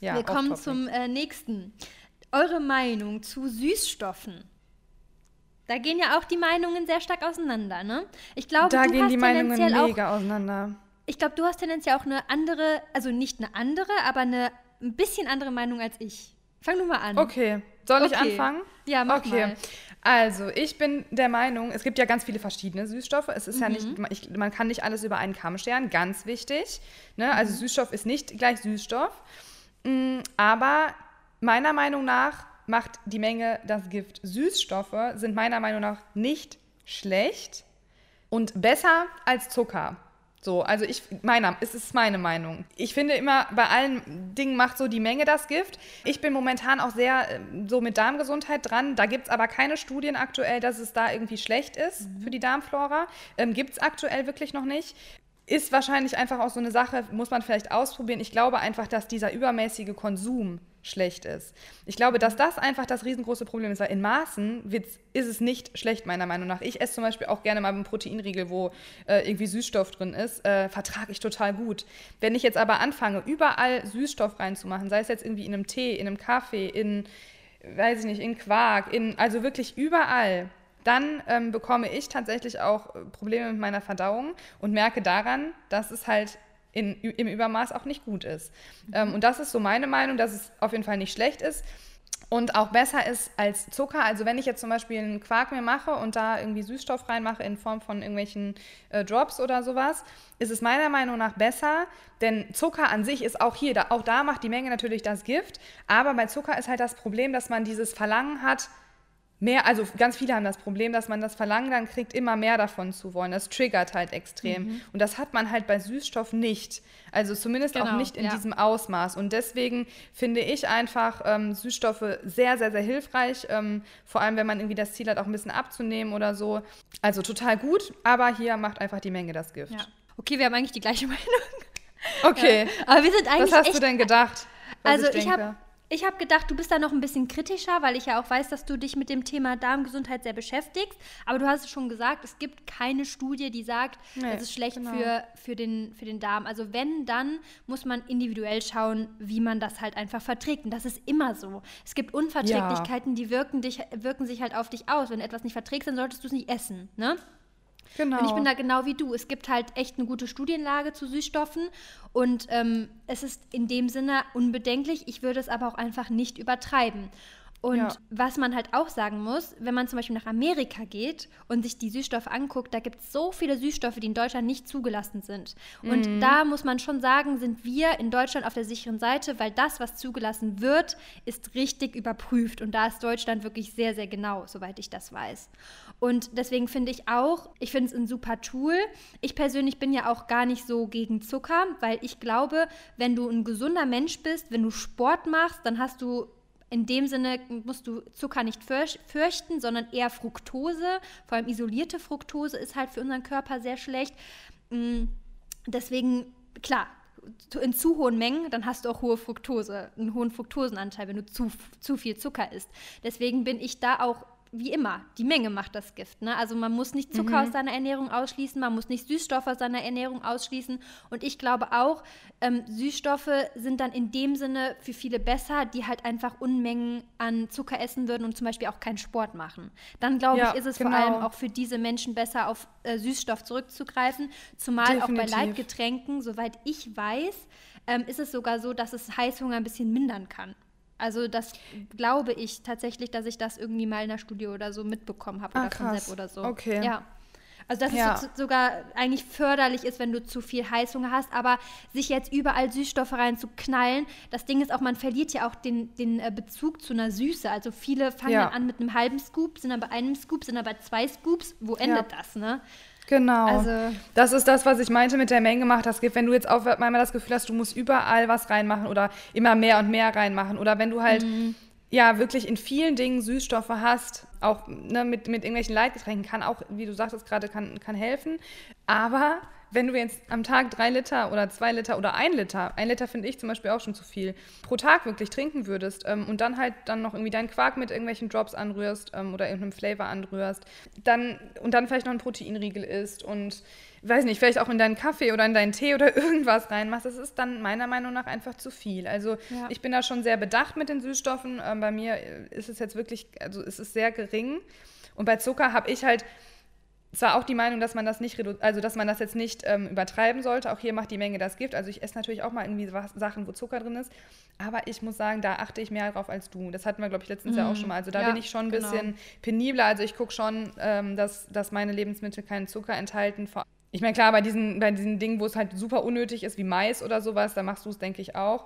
Ja, wir kommen zum äh, nächsten. Eure Meinung zu Süßstoffen. Da gehen ja auch die Meinungen sehr stark auseinander, ne? Ich glaube, da du gehen hast die Meinungen mega auseinander. Ich glaube, du hast tendenziell auch eine andere, also nicht eine andere, aber eine ein bisschen andere Meinung als ich. Fang du mal an. Okay. Soll okay. ich anfangen? Ja, mach okay. mal. Also, ich bin der Meinung, es gibt ja ganz viele verschiedene Süßstoffe. Es ist mhm. ja nicht, ich, man kann nicht alles über einen Kamm scheren, ganz wichtig. Ne? Also, mhm. Süßstoff ist nicht gleich Süßstoff. Mm, aber meiner Meinung nach macht die Menge das Gift. Süßstoffe sind meiner Meinung nach nicht schlecht und besser als Zucker. So, also ich, meiner, es ist meine Meinung. Ich finde immer, bei allen Dingen macht so die Menge das Gift. Ich bin momentan auch sehr äh, so mit Darmgesundheit dran. Da gibt es aber keine Studien aktuell, dass es da irgendwie schlecht ist mhm. für die Darmflora. Ähm, gibt es aktuell wirklich noch nicht. Ist wahrscheinlich einfach auch so eine Sache, muss man vielleicht ausprobieren. Ich glaube einfach, dass dieser übermäßige Konsum schlecht ist. Ich glaube, dass das einfach das riesengroße Problem ist, weil in Maßen ist es nicht schlecht, meiner Meinung nach. Ich esse zum Beispiel auch gerne mal einen Proteinriegel, wo äh, irgendwie Süßstoff drin ist, äh, vertrage ich total gut. Wenn ich jetzt aber anfange, überall Süßstoff reinzumachen, sei es jetzt irgendwie in einem Tee, in einem Kaffee, in, weiß ich nicht, in Quark, in, also wirklich überall, dann ähm, bekomme ich tatsächlich auch Probleme mit meiner Verdauung und merke daran, dass es halt in, im Übermaß auch nicht gut ist. Ähm, und das ist so meine Meinung, dass es auf jeden Fall nicht schlecht ist. und auch besser ist als Zucker. Also wenn ich jetzt zum Beispiel einen Quark mir mache und da irgendwie Süßstoff reinmache in Form von irgendwelchen äh, Drops oder sowas, ist es meiner Meinung nach besser, denn Zucker an sich ist auch hier, da, auch da macht die Menge natürlich das Gift, aber bei Zucker ist halt das Problem, dass man dieses Verlangen hat, mehr, also ganz viele haben das Problem, dass man das Verlangen dann kriegt, immer mehr davon zu wollen. Das triggert halt extrem. Mhm. Und das hat man halt bei Süßstoff nicht. Also zumindest genau, auch nicht in ja. diesem Ausmaß. Und deswegen finde ich einfach ähm, Süßstoffe sehr, sehr, sehr hilfreich. Ähm, vor allem, wenn man irgendwie das Ziel hat, auch ein bisschen abzunehmen oder so. Also total gut, aber hier macht einfach die Menge das Gift. Ja. Okay, wir haben eigentlich die gleiche Meinung. Okay. Ja, aber wir sind eigentlich. Was hast du denn gedacht? Also ich, ich habe ich habe gedacht, du bist da noch ein bisschen kritischer, weil ich ja auch weiß, dass du dich mit dem Thema Darmgesundheit sehr beschäftigst. Aber du hast es schon gesagt, es gibt keine Studie, die sagt, nee, es ist schlecht genau. für, für, den, für den Darm. Also wenn, dann muss man individuell schauen, wie man das halt einfach verträgt. Und das ist immer so. Es gibt Unverträglichkeiten, ja. die wirken, dich, wirken sich halt auf dich aus. Wenn du etwas nicht verträgst, dann solltest du es nicht essen. Ne? Genau. Und ich bin da genau wie du. Es gibt halt echt eine gute Studienlage zu Süßstoffen und ähm, es ist in dem Sinne unbedenklich. Ich würde es aber auch einfach nicht übertreiben. Und ja. was man halt auch sagen muss, wenn man zum Beispiel nach Amerika geht und sich die Süßstoffe anguckt, da gibt es so viele Süßstoffe, die in Deutschland nicht zugelassen sind. Und mhm. da muss man schon sagen, sind wir in Deutschland auf der sicheren Seite, weil das, was zugelassen wird, ist richtig überprüft. Und da ist Deutschland wirklich sehr, sehr genau, soweit ich das weiß. Und deswegen finde ich auch, ich finde es ein super Tool. Ich persönlich bin ja auch gar nicht so gegen Zucker, weil ich glaube, wenn du ein gesunder Mensch bist, wenn du Sport machst, dann hast du in dem Sinne musst du Zucker nicht fürchten, sondern eher Fructose. Vor allem isolierte Fructose ist halt für unseren Körper sehr schlecht. Mm, deswegen, klar, in zu hohen Mengen, dann hast du auch hohe Fructose, einen hohen Fructosenanteil, wenn du zu, zu viel Zucker isst. Deswegen bin ich da auch wie immer, die Menge macht das Gift. Ne? Also man muss nicht Zucker mhm. aus seiner Ernährung ausschließen, man muss nicht Süßstoffe aus seiner Ernährung ausschließen. Und ich glaube auch, ähm, Süßstoffe sind dann in dem Sinne für viele besser, die halt einfach Unmengen an Zucker essen würden und zum Beispiel auch keinen Sport machen. Dann glaube ja, ich, ist es genau. vor allem auch für diese Menschen besser, auf äh, Süßstoff zurückzugreifen. Zumal Definitiv. auch bei Leitgetränken, soweit ich weiß, ähm, ist es sogar so, dass es Heißhunger ein bisschen mindern kann. Also das glaube ich tatsächlich, dass ich das irgendwie mal in der Studie oder so mitbekommen habe ah, oder krass. von Sepp oder so. Okay. Ja. Also dass ja. es sogar eigentlich förderlich ist, wenn du zu viel Heißhunger hast, aber sich jetzt überall Süßstoffe reinzuknallen, das Ding ist auch, man verliert ja auch den, den äh, Bezug zu einer Süße. Also viele fangen ja. dann an mit einem halben Scoop, sind dann bei einem Scoop, sind dann bei zwei Scoops. Wo endet ja. das, ne? Genau. Also, das ist das, was ich meinte mit der Menge macht das Gift. Wenn du jetzt auf einmal das Gefühl hast, du musst überall was reinmachen oder immer mehr und mehr reinmachen oder wenn du halt mhm. ja wirklich in vielen Dingen Süßstoffe hast, auch ne, mit, mit irgendwelchen Leitgetränken, kann auch, wie du sagtest gerade, kann, kann helfen. Aber wenn du jetzt am Tag drei Liter oder zwei Liter oder ein Liter, ein Liter finde ich zum Beispiel auch schon zu viel, pro Tag wirklich trinken würdest ähm, und dann halt dann noch irgendwie deinen Quark mit irgendwelchen Drops anrührst ähm, oder irgendeinem Flavor anrührst, dann und dann vielleicht noch ein Proteinriegel isst und weiß nicht, vielleicht auch in deinen Kaffee oder in deinen Tee oder irgendwas reinmachst, das ist dann meiner Meinung nach einfach zu viel. Also ja. ich bin da schon sehr bedacht mit den Süßstoffen. Ähm, bei mir ist es jetzt wirklich, also es ist sehr gering. Und bei Zucker habe ich halt zwar auch die Meinung, dass man das nicht also dass man das jetzt nicht ähm, übertreiben sollte. Auch hier macht die Menge das Gift. Also ich esse natürlich auch mal irgendwie was, Sachen, wo Zucker drin ist. Aber ich muss sagen, da achte ich mehr drauf als du. Das hatten wir, glaube ich, letztens mm. ja auch mhm. schon mal. Also da ja, bin ich schon ein genau. bisschen penibler. Also ich gucke schon, ähm, dass, dass meine Lebensmittel keinen Zucker enthalten. Ich meine, klar, bei diesen, bei diesen Dingen, wo es halt super unnötig ist, wie Mais oder sowas, da machst du es, denke ich, auch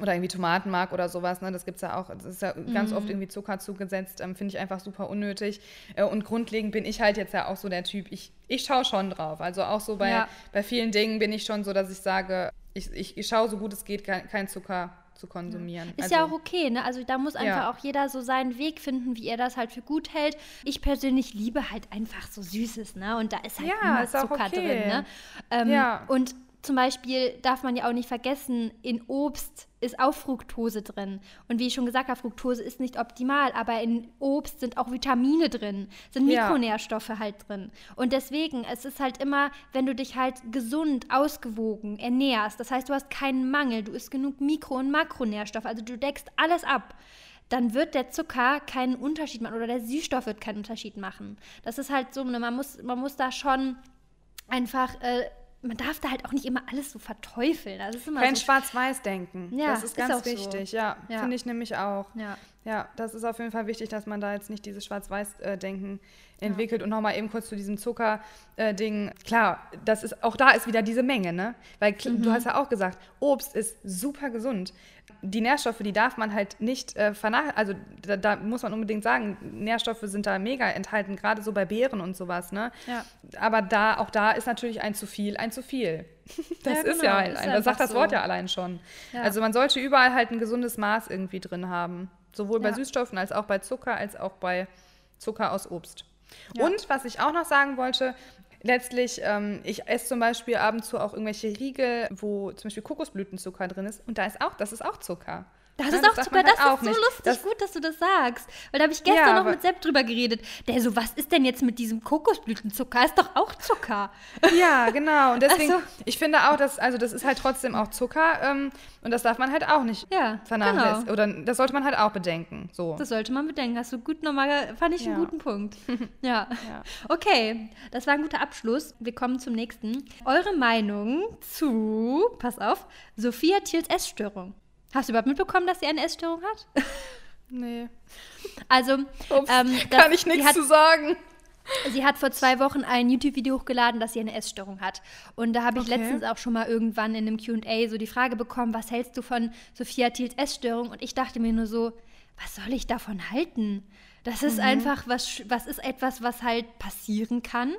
oder irgendwie Tomatenmark oder sowas, ne? das gibt es ja auch, das ist ja mhm. ganz oft irgendwie Zucker zugesetzt, ähm, finde ich einfach super unnötig. Äh, und grundlegend bin ich halt jetzt ja auch so der Typ, ich, ich schaue schon drauf. Also auch so bei, ja. bei vielen Dingen bin ich schon so, dass ich sage, ich, ich, ich schaue so gut es geht, kein, kein Zucker zu konsumieren. Ist also, ja auch okay, ne? Also da muss einfach ja. auch jeder so seinen Weg finden, wie er das halt für gut hält. Ich persönlich liebe halt einfach so Süßes, ne? Und da ist halt ja, immer ist Zucker okay. drin, ne? Ähm, ja. Und zum Beispiel darf man ja auch nicht vergessen, in Obst ist auch Fructose drin. Und wie ich schon gesagt habe, Fructose ist nicht optimal, aber in Obst sind auch Vitamine drin, sind Mikronährstoffe ja. halt drin. Und deswegen, es ist halt immer, wenn du dich halt gesund, ausgewogen ernährst, das heißt, du hast keinen Mangel, du isst genug Mikro- und Makronährstoffe, also du deckst alles ab dann wird der Zucker keinen Unterschied machen oder der Süßstoff wird keinen Unterschied machen. Das ist halt so, ne, man muss, man muss da schon einfach äh, man darf da halt auch nicht immer alles so verteufeln. Das ist immer Kein so Schwarz-Weiß-Denken. Ja, das ist ganz ist wichtig. So. Ja, ja. finde ich nämlich auch. Ja. Ja, das ist auf jeden Fall wichtig, dass man da jetzt nicht dieses Schwarz-Weiß-Denken entwickelt. Ja. Und nochmal eben kurz zu diesem Zucker-Ding. Klar, das ist, auch da ist wieder diese Menge, ne? Weil mhm. du hast ja auch gesagt, Obst ist super gesund. Die Nährstoffe, die darf man halt nicht äh, vernachlässigen. Also da, da, muss man unbedingt sagen, Nährstoffe sind da mega enthalten, gerade so bei Beeren und sowas, ne? Ja. Aber da, auch da ist natürlich ein zu viel, ein zu viel. Das ja, genau. ist ja halt ein, das sagt das Wort ja allein schon. Ja. Also man sollte überall halt ein gesundes Maß irgendwie drin haben. Sowohl bei Süßstoffen als auch bei Zucker, als auch bei Zucker aus Obst. Ja. Und was ich auch noch sagen wollte, letztlich, ähm, ich esse zum Beispiel ab und zu auch irgendwelche Riegel, wo zum Beispiel Kokosblütenzucker drin ist. Und da ist auch, das ist auch Zucker. Das ist auch Zucker, das, halt das ist so lustig das, gut, dass du das sagst. Weil da habe ich gestern ja, noch mit Sepp drüber geredet. Der so, was ist denn jetzt mit diesem Kokosblütenzucker? Ist doch auch Zucker. Ja, genau. Und deswegen, also, ich finde auch, dass, also das ist halt trotzdem auch Zucker ähm, und das darf man halt auch nicht ja, vernachlässigen. Genau. Oder das sollte man halt auch bedenken. So. Das sollte man bedenken. Hast du gut nochmal, fand ich ja. einen guten Punkt. ja. ja. Okay, das war ein guter Abschluss. Wir kommen zum nächsten. Eure Meinung zu, pass auf, Sophia Thiels Essstörung. Hast du überhaupt mitbekommen, dass sie eine Essstörung hat? Nee. Also, Ups, ähm, das, kann ich nichts zu sagen. Sie hat vor zwei Wochen ein YouTube-Video hochgeladen, dass sie eine Essstörung hat. Und da habe ich okay. letztens auch schon mal irgendwann in einem QA so die Frage bekommen, was hältst du von Sophia Thiels Essstörung? Und ich dachte mir nur so, was soll ich davon halten? Das ist mhm. einfach was, was ist etwas, was halt passieren kann.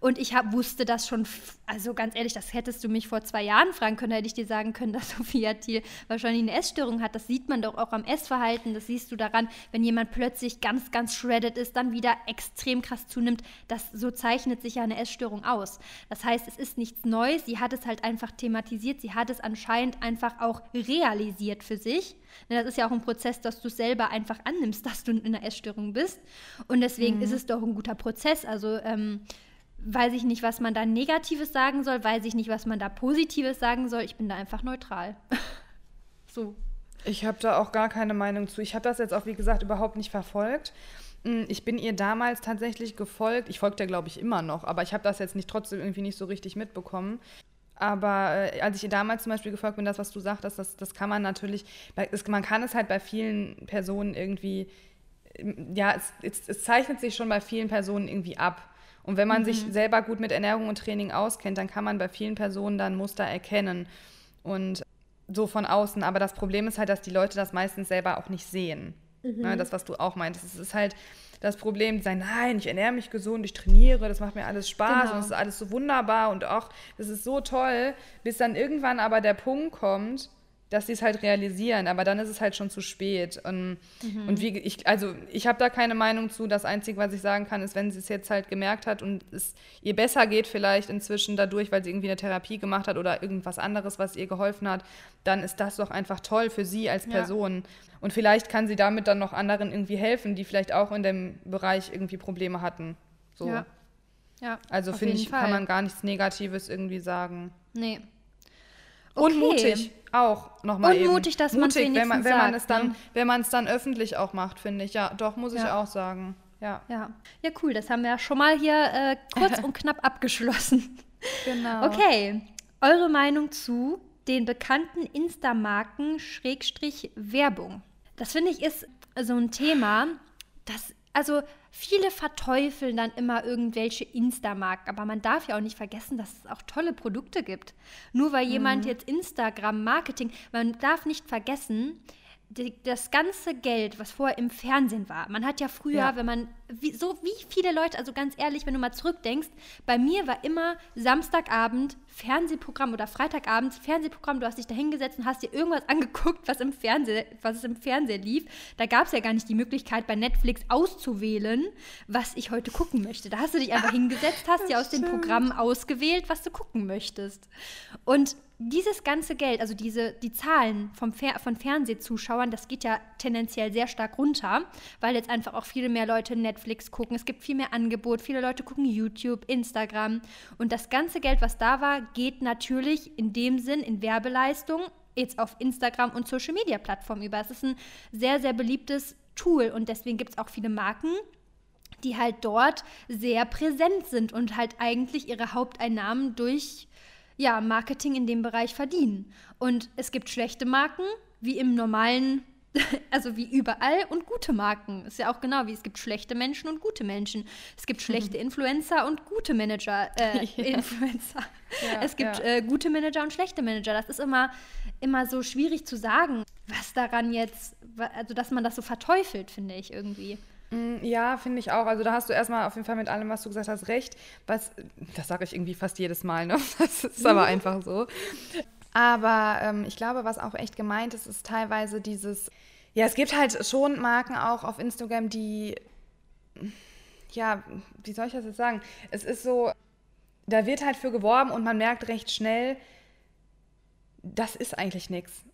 Und ich hab, wusste das schon, also ganz ehrlich, das hättest du mich vor zwei Jahren fragen können, hätte ich dir sagen können, dass Sophia Thiel wahrscheinlich eine Essstörung hat. Das sieht man doch auch am Essverhalten. Das siehst du daran, wenn jemand plötzlich ganz, ganz shredded ist, dann wieder extrem krass zunimmt. Das, so zeichnet sich ja eine Essstörung aus. Das heißt, es ist nichts Neues. Sie hat es halt einfach thematisiert. Sie hat es anscheinend einfach auch realisiert für sich. Denn das ist ja auch ein Prozess, dass du selber einfach annimmst, dass du in einer Essstörung bist. Und deswegen mhm. ist es doch ein guter Prozess. Also ähm, weiß ich nicht, was man da Negatives sagen soll, weiß ich nicht, was man da Positives sagen soll. Ich bin da einfach neutral. so. Ich habe da auch gar keine Meinung zu. Ich habe das jetzt auch, wie gesagt, überhaupt nicht verfolgt. Hm, ich bin ihr damals tatsächlich gefolgt. Ich folge der, glaube ich, immer noch, aber ich habe das jetzt nicht trotzdem irgendwie nicht so richtig mitbekommen. Aber äh, als ich ihr damals zum Beispiel gefolgt bin, das, was du sagtest, das, das kann man natürlich, es, man kann es halt bei vielen Personen irgendwie, ja, es, es, es zeichnet sich schon bei vielen Personen irgendwie ab. Und wenn man mhm. sich selber gut mit Ernährung und Training auskennt, dann kann man bei vielen Personen dann Muster erkennen. Und so von außen. Aber das Problem ist halt, dass die Leute das meistens selber auch nicht sehen. Mhm. Ne, das, was du auch meintest. Es ist halt das Problem, sagen, nein, ich ernähre mich gesund, ich trainiere, das macht mir alles Spaß genau. und es ist alles so wunderbar und auch, das ist so toll, bis dann irgendwann aber der Punkt kommt, dass sie es halt realisieren, aber dann ist es halt schon zu spät. Und, mhm. und wie ich, also ich habe da keine Meinung zu. Das Einzige, was ich sagen kann, ist, wenn sie es jetzt halt gemerkt hat und es ihr besser geht, vielleicht inzwischen dadurch, weil sie irgendwie eine Therapie gemacht hat oder irgendwas anderes, was ihr geholfen hat, dann ist das doch einfach toll für sie als Person. Ja. Und vielleicht kann sie damit dann noch anderen irgendwie helfen, die vielleicht auch in dem Bereich irgendwie Probleme hatten. So. Ja. ja also finde ich, Fall. kann man gar nichts Negatives irgendwie sagen. Nee. Okay. Und mutig auch nochmal eben. mutig, dass man es wenn man, wenn man es dann, ne? wenn man es dann öffentlich auch macht, finde ich. Ja, doch, muss ja. ich auch sagen. Ja. ja. Ja, cool. Das haben wir ja schon mal hier äh, kurz und knapp abgeschlossen. Genau. Okay. Eure Meinung zu den bekannten Insta-Marken Schrägstrich Werbung. Das finde ich ist so ein Thema, das also viele verteufeln dann immer irgendwelche Insta-Marken, aber man darf ja auch nicht vergessen, dass es auch tolle Produkte gibt. Nur weil jemand mhm. jetzt Instagram-Marketing, man darf nicht vergessen, die, das ganze Geld, was vorher im Fernsehen war. Man hat ja früher, ja. wenn man, wie, so wie viele Leute, also ganz ehrlich, wenn du mal zurückdenkst, bei mir war immer Samstagabend Fernsehprogramm oder Freitagabend Fernsehprogramm, du hast dich da hingesetzt und hast dir irgendwas angeguckt, was im Fernsehen, was es im Fernsehen lief. Da gab es ja gar nicht die Möglichkeit, bei Netflix auszuwählen, was ich heute gucken möchte. Da hast du dich einfach hingesetzt, hast dir aus den Programmen ausgewählt, was du gucken möchtest. Und dieses ganze Geld, also diese, die Zahlen vom Fer von Fernsehzuschauern, das geht ja tendenziell sehr stark runter, weil jetzt einfach auch viele mehr Leute Netflix gucken. Es gibt viel mehr Angebot, viele Leute gucken YouTube, Instagram. Und das ganze Geld, was da war, geht natürlich in dem Sinn in Werbeleistung jetzt auf Instagram und Social Media Plattformen über. Es ist ein sehr, sehr beliebtes Tool und deswegen gibt es auch viele Marken, die halt dort sehr präsent sind und halt eigentlich ihre Haupteinnahmen durch ja, Marketing in dem Bereich verdienen. Und es gibt schlechte Marken, wie im normalen also wie überall und gute Marken. Ist ja auch genau wie es gibt schlechte Menschen und gute Menschen. Es gibt schlechte Influencer und gute Manager. Äh, ja. Influencer. Ja, es gibt ja. äh, gute Manager und schlechte Manager. Das ist immer, immer so schwierig zu sagen, was daran jetzt, also dass man das so verteufelt, finde ich irgendwie. Mm, ja, finde ich auch. Also da hast du erstmal auf jeden Fall mit allem, was du gesagt hast, recht. Was, das sage ich irgendwie fast jedes Mal, ne? Das ist aber einfach so. Aber ähm, ich glaube, was auch echt gemeint ist, ist teilweise dieses, ja, es gibt halt schon Marken auch auf Instagram, die, ja, wie soll ich das jetzt sagen? Es ist so, da wird halt für geworben und man merkt recht schnell, das ist eigentlich nichts.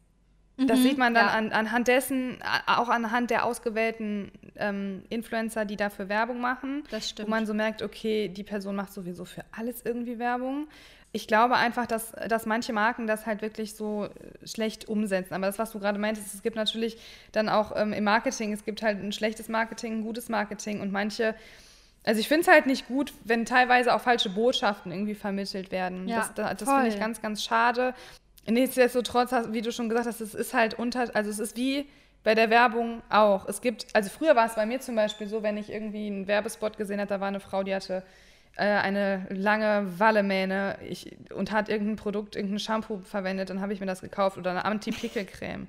Das mhm, sieht man dann ja. an, anhand dessen, auch anhand der ausgewählten ähm, Influencer, die dafür Werbung machen. Das stimmt. Wo man so merkt, okay, die Person macht sowieso für alles irgendwie Werbung. Ich glaube einfach, dass, dass manche Marken das halt wirklich so schlecht umsetzen. Aber das, was du gerade meintest, es gibt natürlich dann auch ähm, im Marketing, es gibt halt ein schlechtes Marketing, ein gutes Marketing und manche also ich finde es halt nicht gut, wenn teilweise auch falsche Botschaften irgendwie vermittelt werden. Ja, das das finde ich ganz, ganz schade. Nichtsdestotrotz, wie du schon gesagt hast, es ist halt unter, also es ist wie bei der Werbung auch. Es gibt, also früher war es bei mir zum Beispiel so, wenn ich irgendwie einen Werbespot gesehen habe, da war eine Frau, die hatte äh, eine lange Wallemähne ich, und hat irgendein Produkt, irgendein Shampoo verwendet, dann habe ich mir das gekauft oder eine Anti-Pickel-Creme.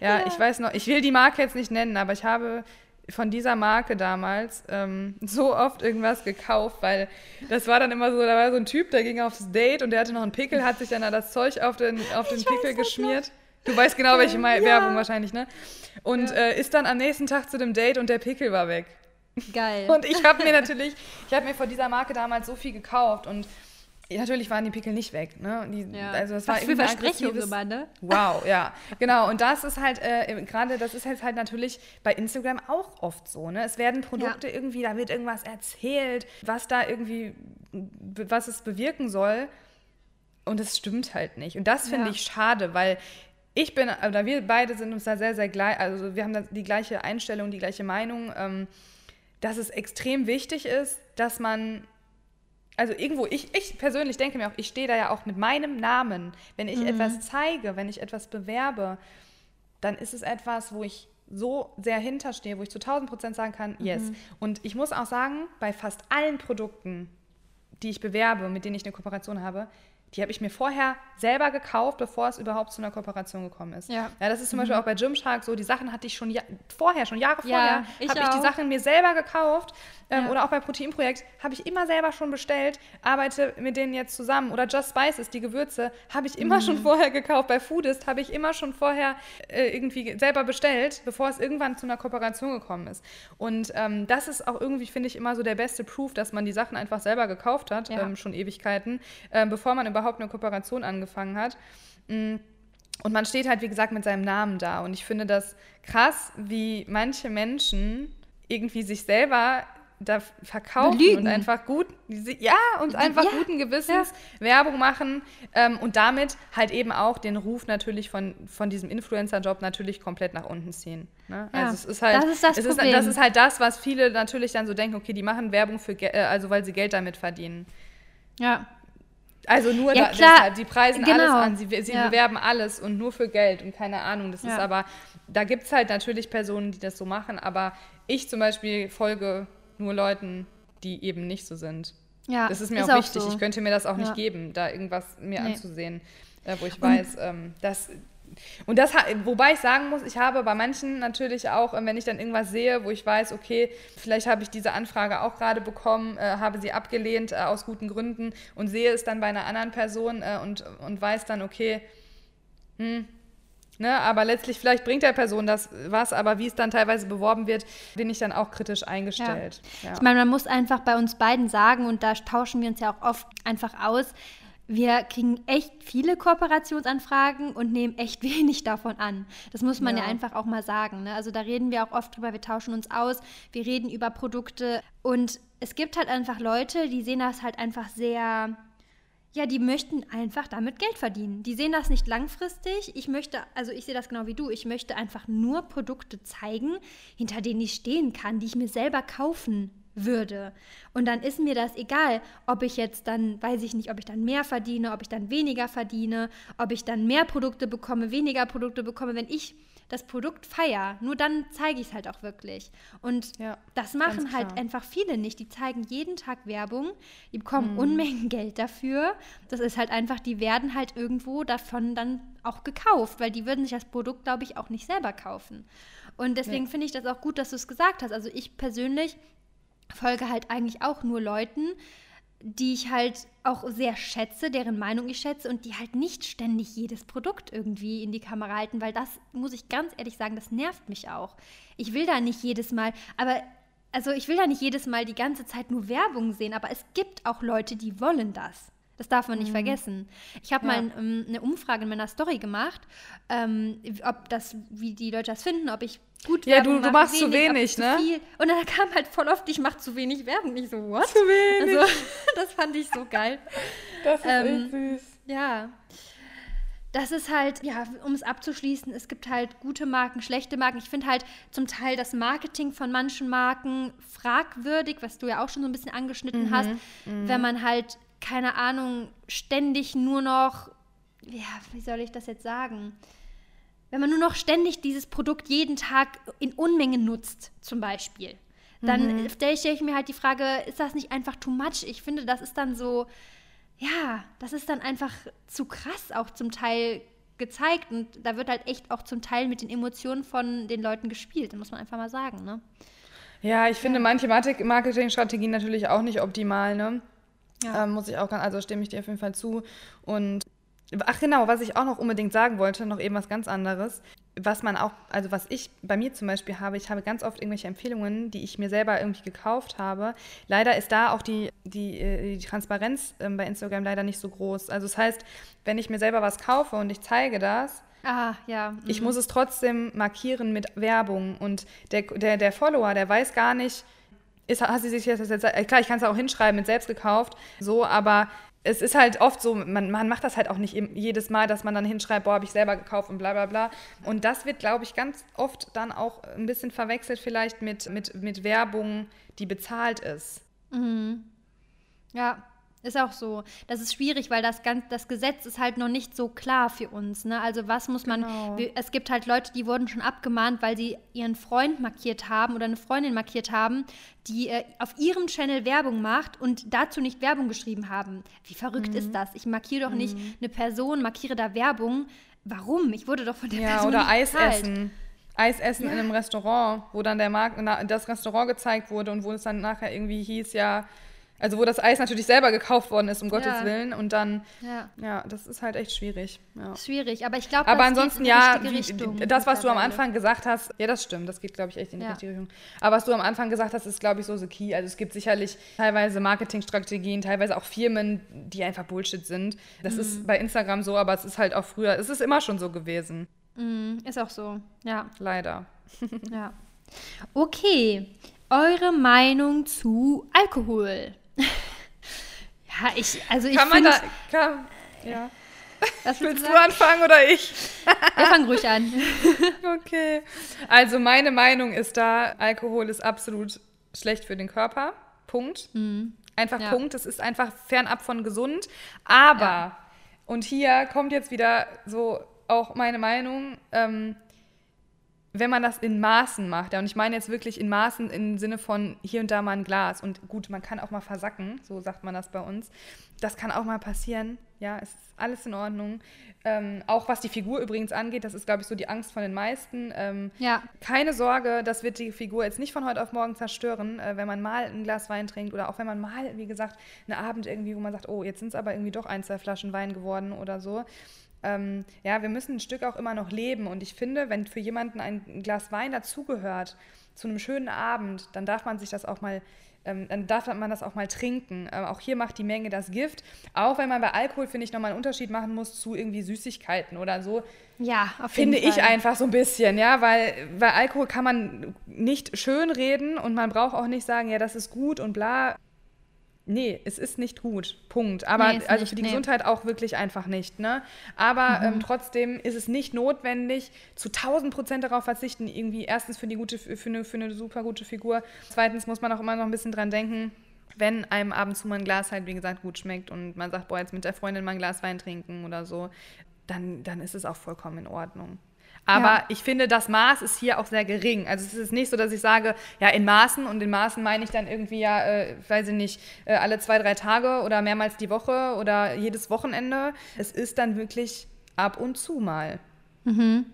Ja, ja, ich weiß noch, ich will die Marke jetzt nicht nennen, aber ich habe von dieser Marke damals ähm, so oft irgendwas gekauft, weil das war dann immer so, da war so ein Typ, der ging aufs Date und der hatte noch einen Pickel, hat sich dann da das Zeug auf den, auf den Pickel geschmiert. Du weißt genau, welche ja. Werbung wahrscheinlich, ne? Und ja. äh, ist dann am nächsten Tag zu dem Date und der Pickel war weg. Geil. Und ich habe mir natürlich, ich habe mir von dieser Marke damals so viel gekauft und natürlich waren die Pickel nicht weg. Ne? Die, ja. Also das Was war für Versprechungen immer, ne? Wow, ja, genau. Und das ist halt äh, gerade, das ist jetzt halt natürlich bei Instagram auch oft so. Ne? Es werden Produkte ja. irgendwie, da wird irgendwas erzählt, was da irgendwie, was es bewirken soll. Und es stimmt halt nicht. Und das finde ja. ich schade, weil ich bin, oder wir beide sind uns da sehr, sehr gleich, also wir haben da die gleiche Einstellung, die gleiche Meinung, ähm, dass es extrem wichtig ist, dass man also irgendwo, ich, ich persönlich denke mir auch, ich stehe da ja auch mit meinem Namen. Wenn ich mhm. etwas zeige, wenn ich etwas bewerbe, dann ist es etwas, wo ich so sehr hinterstehe, wo ich zu 1000 Prozent sagen kann, yes. Mhm. Und ich muss auch sagen, bei fast allen Produkten, die ich bewerbe, mit denen ich eine Kooperation habe, die habe ich mir vorher selber gekauft, bevor es überhaupt zu einer Kooperation gekommen ist. Ja, ja das ist zum mhm. Beispiel auch bei Gymshark so. Die Sachen hatte ich schon ja, vorher, schon Jahre ja, vorher, habe ich die Sachen mir selber gekauft. Ähm, ja. Oder auch bei Proteinprojekt habe ich immer selber schon bestellt, arbeite mit denen jetzt zusammen. Oder Just Spices, die Gewürze, habe ich immer mhm. schon vorher gekauft. Bei Foodist habe ich immer schon vorher äh, irgendwie selber bestellt, bevor es irgendwann zu einer Kooperation gekommen ist. Und ähm, das ist auch irgendwie, finde ich, immer so der beste Proof, dass man die Sachen einfach selber gekauft hat, ähm, schon Ewigkeiten, ähm, bevor man überhaupt eine Kooperation angefangen hat. Mhm. Und man steht halt, wie gesagt, mit seinem Namen da. Und ich finde das krass, wie manche Menschen irgendwie sich selber da verkaufen Belügen. und einfach gut, ja, und einfach ja, guten Gewissens ja. Werbung machen ähm, und damit halt eben auch den Ruf natürlich von, von diesem Influencer-Job natürlich komplett nach unten ziehen. Ne? Ja, also es ist halt, das ist das, Problem. Ist, das ist halt das, was viele natürlich dann so denken, okay, die machen Werbung für, äh, also weil sie Geld damit verdienen. Ja. Also nur ja, da, deshalb, die preisen genau. alles an, sie, sie ja. bewerben alles und nur für Geld und keine Ahnung. Das ja. ist aber, da gibt es halt natürlich Personen, die das so machen, aber ich zum Beispiel folge nur Leuten, die eben nicht so sind. Ja, das ist mir ist auch wichtig. Auch so. Ich könnte mir das auch nicht geben, da irgendwas mir nee. anzusehen, äh, wo ich weiß, ähm, dass und das, wobei ich sagen muss, ich habe bei manchen natürlich auch, äh, wenn ich dann irgendwas sehe, wo ich weiß, okay, vielleicht habe ich diese Anfrage auch gerade bekommen, äh, habe sie abgelehnt äh, aus guten Gründen und sehe es dann bei einer anderen Person äh, und, und weiß dann, okay, hm, Ne, aber letztlich, vielleicht bringt der Person das was, aber wie es dann teilweise beworben wird, bin ich dann auch kritisch eingestellt. Ja. Ja. Ich meine, man muss einfach bei uns beiden sagen, und da tauschen wir uns ja auch oft einfach aus, wir kriegen echt viele Kooperationsanfragen und nehmen echt wenig davon an. Das muss man ja, ja einfach auch mal sagen. Ne? Also da reden wir auch oft drüber, wir tauschen uns aus, wir reden über Produkte und es gibt halt einfach Leute, die sehen das halt einfach sehr, ja, die möchten einfach damit Geld verdienen. Die sehen das nicht langfristig. Ich möchte, also ich sehe das genau wie du, ich möchte einfach nur Produkte zeigen, hinter denen ich stehen kann, die ich mir selber kaufen würde. Und dann ist mir das egal, ob ich jetzt dann, weiß ich nicht, ob ich dann mehr verdiene, ob ich dann weniger verdiene, ob ich dann mehr Produkte bekomme, weniger Produkte bekomme. Wenn ich das Produkt feier, nur dann zeige ich es halt auch wirklich. Und ja, das machen halt einfach viele nicht. Die zeigen jeden Tag Werbung, die bekommen mhm. Unmengen Geld dafür. Das ist halt einfach, die werden halt irgendwo davon dann auch gekauft, weil die würden sich das Produkt, glaube ich, auch nicht selber kaufen. Und deswegen ja. finde ich das auch gut, dass du es gesagt hast. Also ich persönlich folge halt eigentlich auch nur Leuten, die ich halt auch sehr schätze, deren Meinung ich schätze und die halt nicht ständig jedes Produkt irgendwie in die Kamera halten, weil das, muss ich ganz ehrlich sagen, das nervt mich auch. Ich will da nicht jedes Mal, aber also ich will da nicht jedes Mal die ganze Zeit nur Werbung sehen, aber es gibt auch Leute, die wollen das. Das darf man nicht mhm. vergessen. Ich habe ja. mal ähm, eine Umfrage in meiner Story gemacht, ähm, ob das, wie die Leute das finden, ob ich gut Ja, Werbung du, du machst wenig, zu wenig, ne? Zu und dann kam halt voll oft, ich mache zu wenig Werbung. Nicht so, what? Zu wenig. Also, das fand ich so geil. Das ist ähm, echt süß. Ja. Das ist halt, ja, um es abzuschließen, es gibt halt gute Marken, schlechte Marken. Ich finde halt zum Teil das Marketing von manchen Marken fragwürdig, was du ja auch schon so ein bisschen angeschnitten mhm, hast, mhm. wenn man halt keine Ahnung, ständig nur noch, ja, wie soll ich das jetzt sagen? Wenn man nur noch ständig dieses Produkt jeden Tag in Unmengen nutzt, zum Beispiel, dann mhm. stelle ich mir halt die Frage, ist das nicht einfach too much? Ich finde, das ist dann so, ja, das ist dann einfach zu krass auch zum Teil gezeigt und da wird halt echt auch zum Teil mit den Emotionen von den Leuten gespielt, muss man einfach mal sagen, ne? Ja, ich finde ja. manche Marketingstrategien natürlich auch nicht optimal, ne? Ja. Ähm, muss ich auch, also stimme ich dir auf jeden Fall zu. Und ach genau, was ich auch noch unbedingt sagen wollte, noch eben was ganz anderes. Was man auch, also was ich bei mir zum Beispiel habe, ich habe ganz oft irgendwelche Empfehlungen, die ich mir selber irgendwie gekauft habe. Leider ist da auch die, die, äh, die Transparenz ähm, bei Instagram leider nicht so groß. Also das heißt, wenn ich mir selber was kaufe und ich zeige das, Ah, ja. Mhm. Ich muss es trotzdem markieren mit Werbung. Und der, der, der Follower, der weiß gar nicht, ist, hast du sich jetzt, jetzt klar, ich kann es auch hinschreiben mit selbst gekauft, so, aber es ist halt oft so, man, man macht das halt auch nicht jedes Mal, dass man dann hinschreibt, boah, habe ich selber gekauft und bla bla bla. Und das wird, glaube ich, ganz oft dann auch ein bisschen verwechselt vielleicht mit, mit, mit Werbung, die bezahlt ist. Mhm. Ja, ist auch so. Das ist schwierig, weil das, ganz, das Gesetz ist halt noch nicht so klar für uns. Ne? Also was muss man. Genau. Es gibt halt Leute, die wurden schon abgemahnt, weil sie ihren Freund markiert haben oder eine Freundin markiert haben, die äh, auf ihrem Channel Werbung macht und dazu nicht Werbung geschrieben haben. Wie verrückt mhm. ist das? Ich markiere doch mhm. nicht eine Person, markiere da Werbung. Warum? Ich wurde doch von der ja, Person. Ja, oder Eis essen. Eis essen ja. in einem Restaurant, wo dann der Markt, das Restaurant gezeigt wurde und wo es dann nachher irgendwie hieß, ja, also wo das Eis natürlich selber gekauft worden ist, um Gottes ja. Willen. Und dann, ja. ja, das ist halt echt schwierig. Ja. Schwierig, aber ich glaube, Aber ansonsten, ja, wie, das, was du am Anfang gesagt hast, ja, das stimmt, das geht, glaube ich, echt in die richtige Richtung. Aber was du am Anfang gesagt hast, ist, glaube ich, so the key. Also es gibt sicherlich teilweise Marketingstrategien, teilweise auch Firmen, die einfach Bullshit sind. Das mhm. ist bei Instagram so, aber es ist halt auch früher, es ist immer schon so gewesen. Mhm, ist auch so, ja. Leider. ja. Okay, eure Meinung zu Alkohol? Ja, ich, also ich Kann man da, kann, ja. Was willst du, du anfangen oder ich? Wir fangen ruhig an. okay. Also meine Meinung ist da, Alkohol ist absolut schlecht für den Körper. Punkt. Mhm. Einfach ja. Punkt. Es ist einfach fernab von gesund. Aber, ja. und hier kommt jetzt wieder so auch meine Meinung, ähm, wenn man das in Maßen macht, ja, und ich meine jetzt wirklich in Maßen im Sinne von hier und da mal ein Glas und gut, man kann auch mal versacken, so sagt man das bei uns. Das kann auch mal passieren, ja, es ist alles in Ordnung. Ähm, auch was die Figur übrigens angeht, das ist, glaube ich, so die Angst von den meisten. Ähm, ja. Keine Sorge, das wird die Figur jetzt nicht von heute auf morgen zerstören, äh, wenn man mal ein Glas Wein trinkt oder auch wenn man mal, wie gesagt, einen Abend irgendwie, wo man sagt, oh, jetzt sind es aber irgendwie doch ein, zwei Flaschen Wein geworden oder so ähm, ja, wir müssen ein Stück auch immer noch leben. Und ich finde, wenn für jemanden ein Glas Wein dazugehört, zu einem schönen Abend, dann darf man sich das auch mal ähm, dann darf man das auch mal trinken. Ähm, auch hier macht die Menge das Gift. Auch wenn man bei Alkohol, finde ich, nochmal einen Unterschied machen muss zu irgendwie Süßigkeiten oder so. Ja, auf jeden Finde Fall. ich einfach so ein bisschen, ja, weil bei Alkohol kann man nicht schön reden und man braucht auch nicht sagen, ja, das ist gut und bla. Nee, es ist nicht gut. Punkt. Aber nee, also nicht, für die nee. Gesundheit auch wirklich einfach nicht. Ne? Aber mhm. ähm, trotzdem ist es nicht notwendig, zu 1000 Prozent darauf verzichten, irgendwie erstens für, die gute, für, eine, für eine super gute Figur. Zweitens muss man auch immer noch ein bisschen dran denken, wenn einem ab und zu mal ein Glas halt, wie gesagt, gut schmeckt und man sagt, boah, jetzt mit der Freundin mal ein Glas Wein trinken oder so, dann, dann ist es auch vollkommen in Ordnung. Aber ja. ich finde, das Maß ist hier auch sehr gering. Also es ist nicht so, dass ich sage, ja, in Maßen und in Maßen meine ich dann irgendwie ja, äh, weiß ich nicht, äh, alle zwei, drei Tage oder mehrmals die Woche oder jedes Wochenende. Es ist dann wirklich ab und zu mal. Mhm.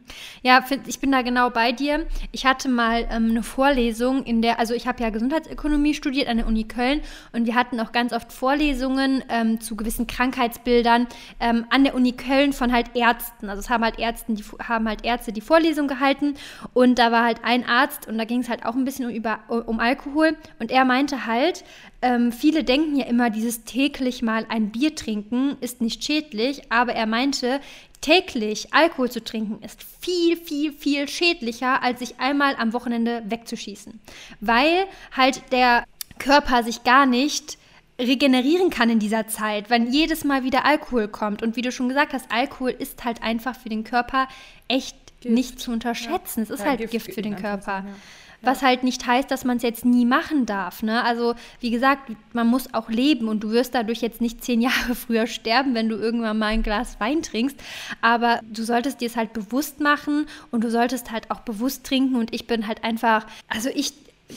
Ja, ich bin da genau bei dir. Ich hatte mal ähm, eine Vorlesung, in der, also ich habe ja Gesundheitsökonomie studiert an der Uni Köln und wir hatten auch ganz oft Vorlesungen ähm, zu gewissen Krankheitsbildern ähm, an der Uni Köln von halt Ärzten. Also es haben halt Ärzte, die haben halt Ärzte die Vorlesung gehalten und da war halt ein Arzt und da ging es halt auch ein bisschen um, über, um Alkohol und er meinte halt, ähm, viele denken ja immer, dieses täglich mal ein Bier trinken ist nicht schädlich, aber er meinte, täglich Alkohol zu trinken ist viel, viel, viel schädlicher, als sich einmal am Wochenende wegzuschießen. Weil halt der Körper sich gar nicht regenerieren kann in dieser Zeit, wenn jedes Mal wieder Alkohol kommt. Und wie du schon gesagt hast, Alkohol ist halt einfach für den Körper echt Gift. nicht zu unterschätzen. Ja. Es ist ja, halt Gift, Gift für den Körper. Ja. Was halt nicht heißt, dass man es jetzt nie machen darf. Ne? Also, wie gesagt, man muss auch leben und du wirst dadurch jetzt nicht zehn Jahre früher sterben, wenn du irgendwann mal ein Glas Wein trinkst. Aber du solltest dir es halt bewusst machen und du solltest halt auch bewusst trinken. Und ich bin halt einfach, also ich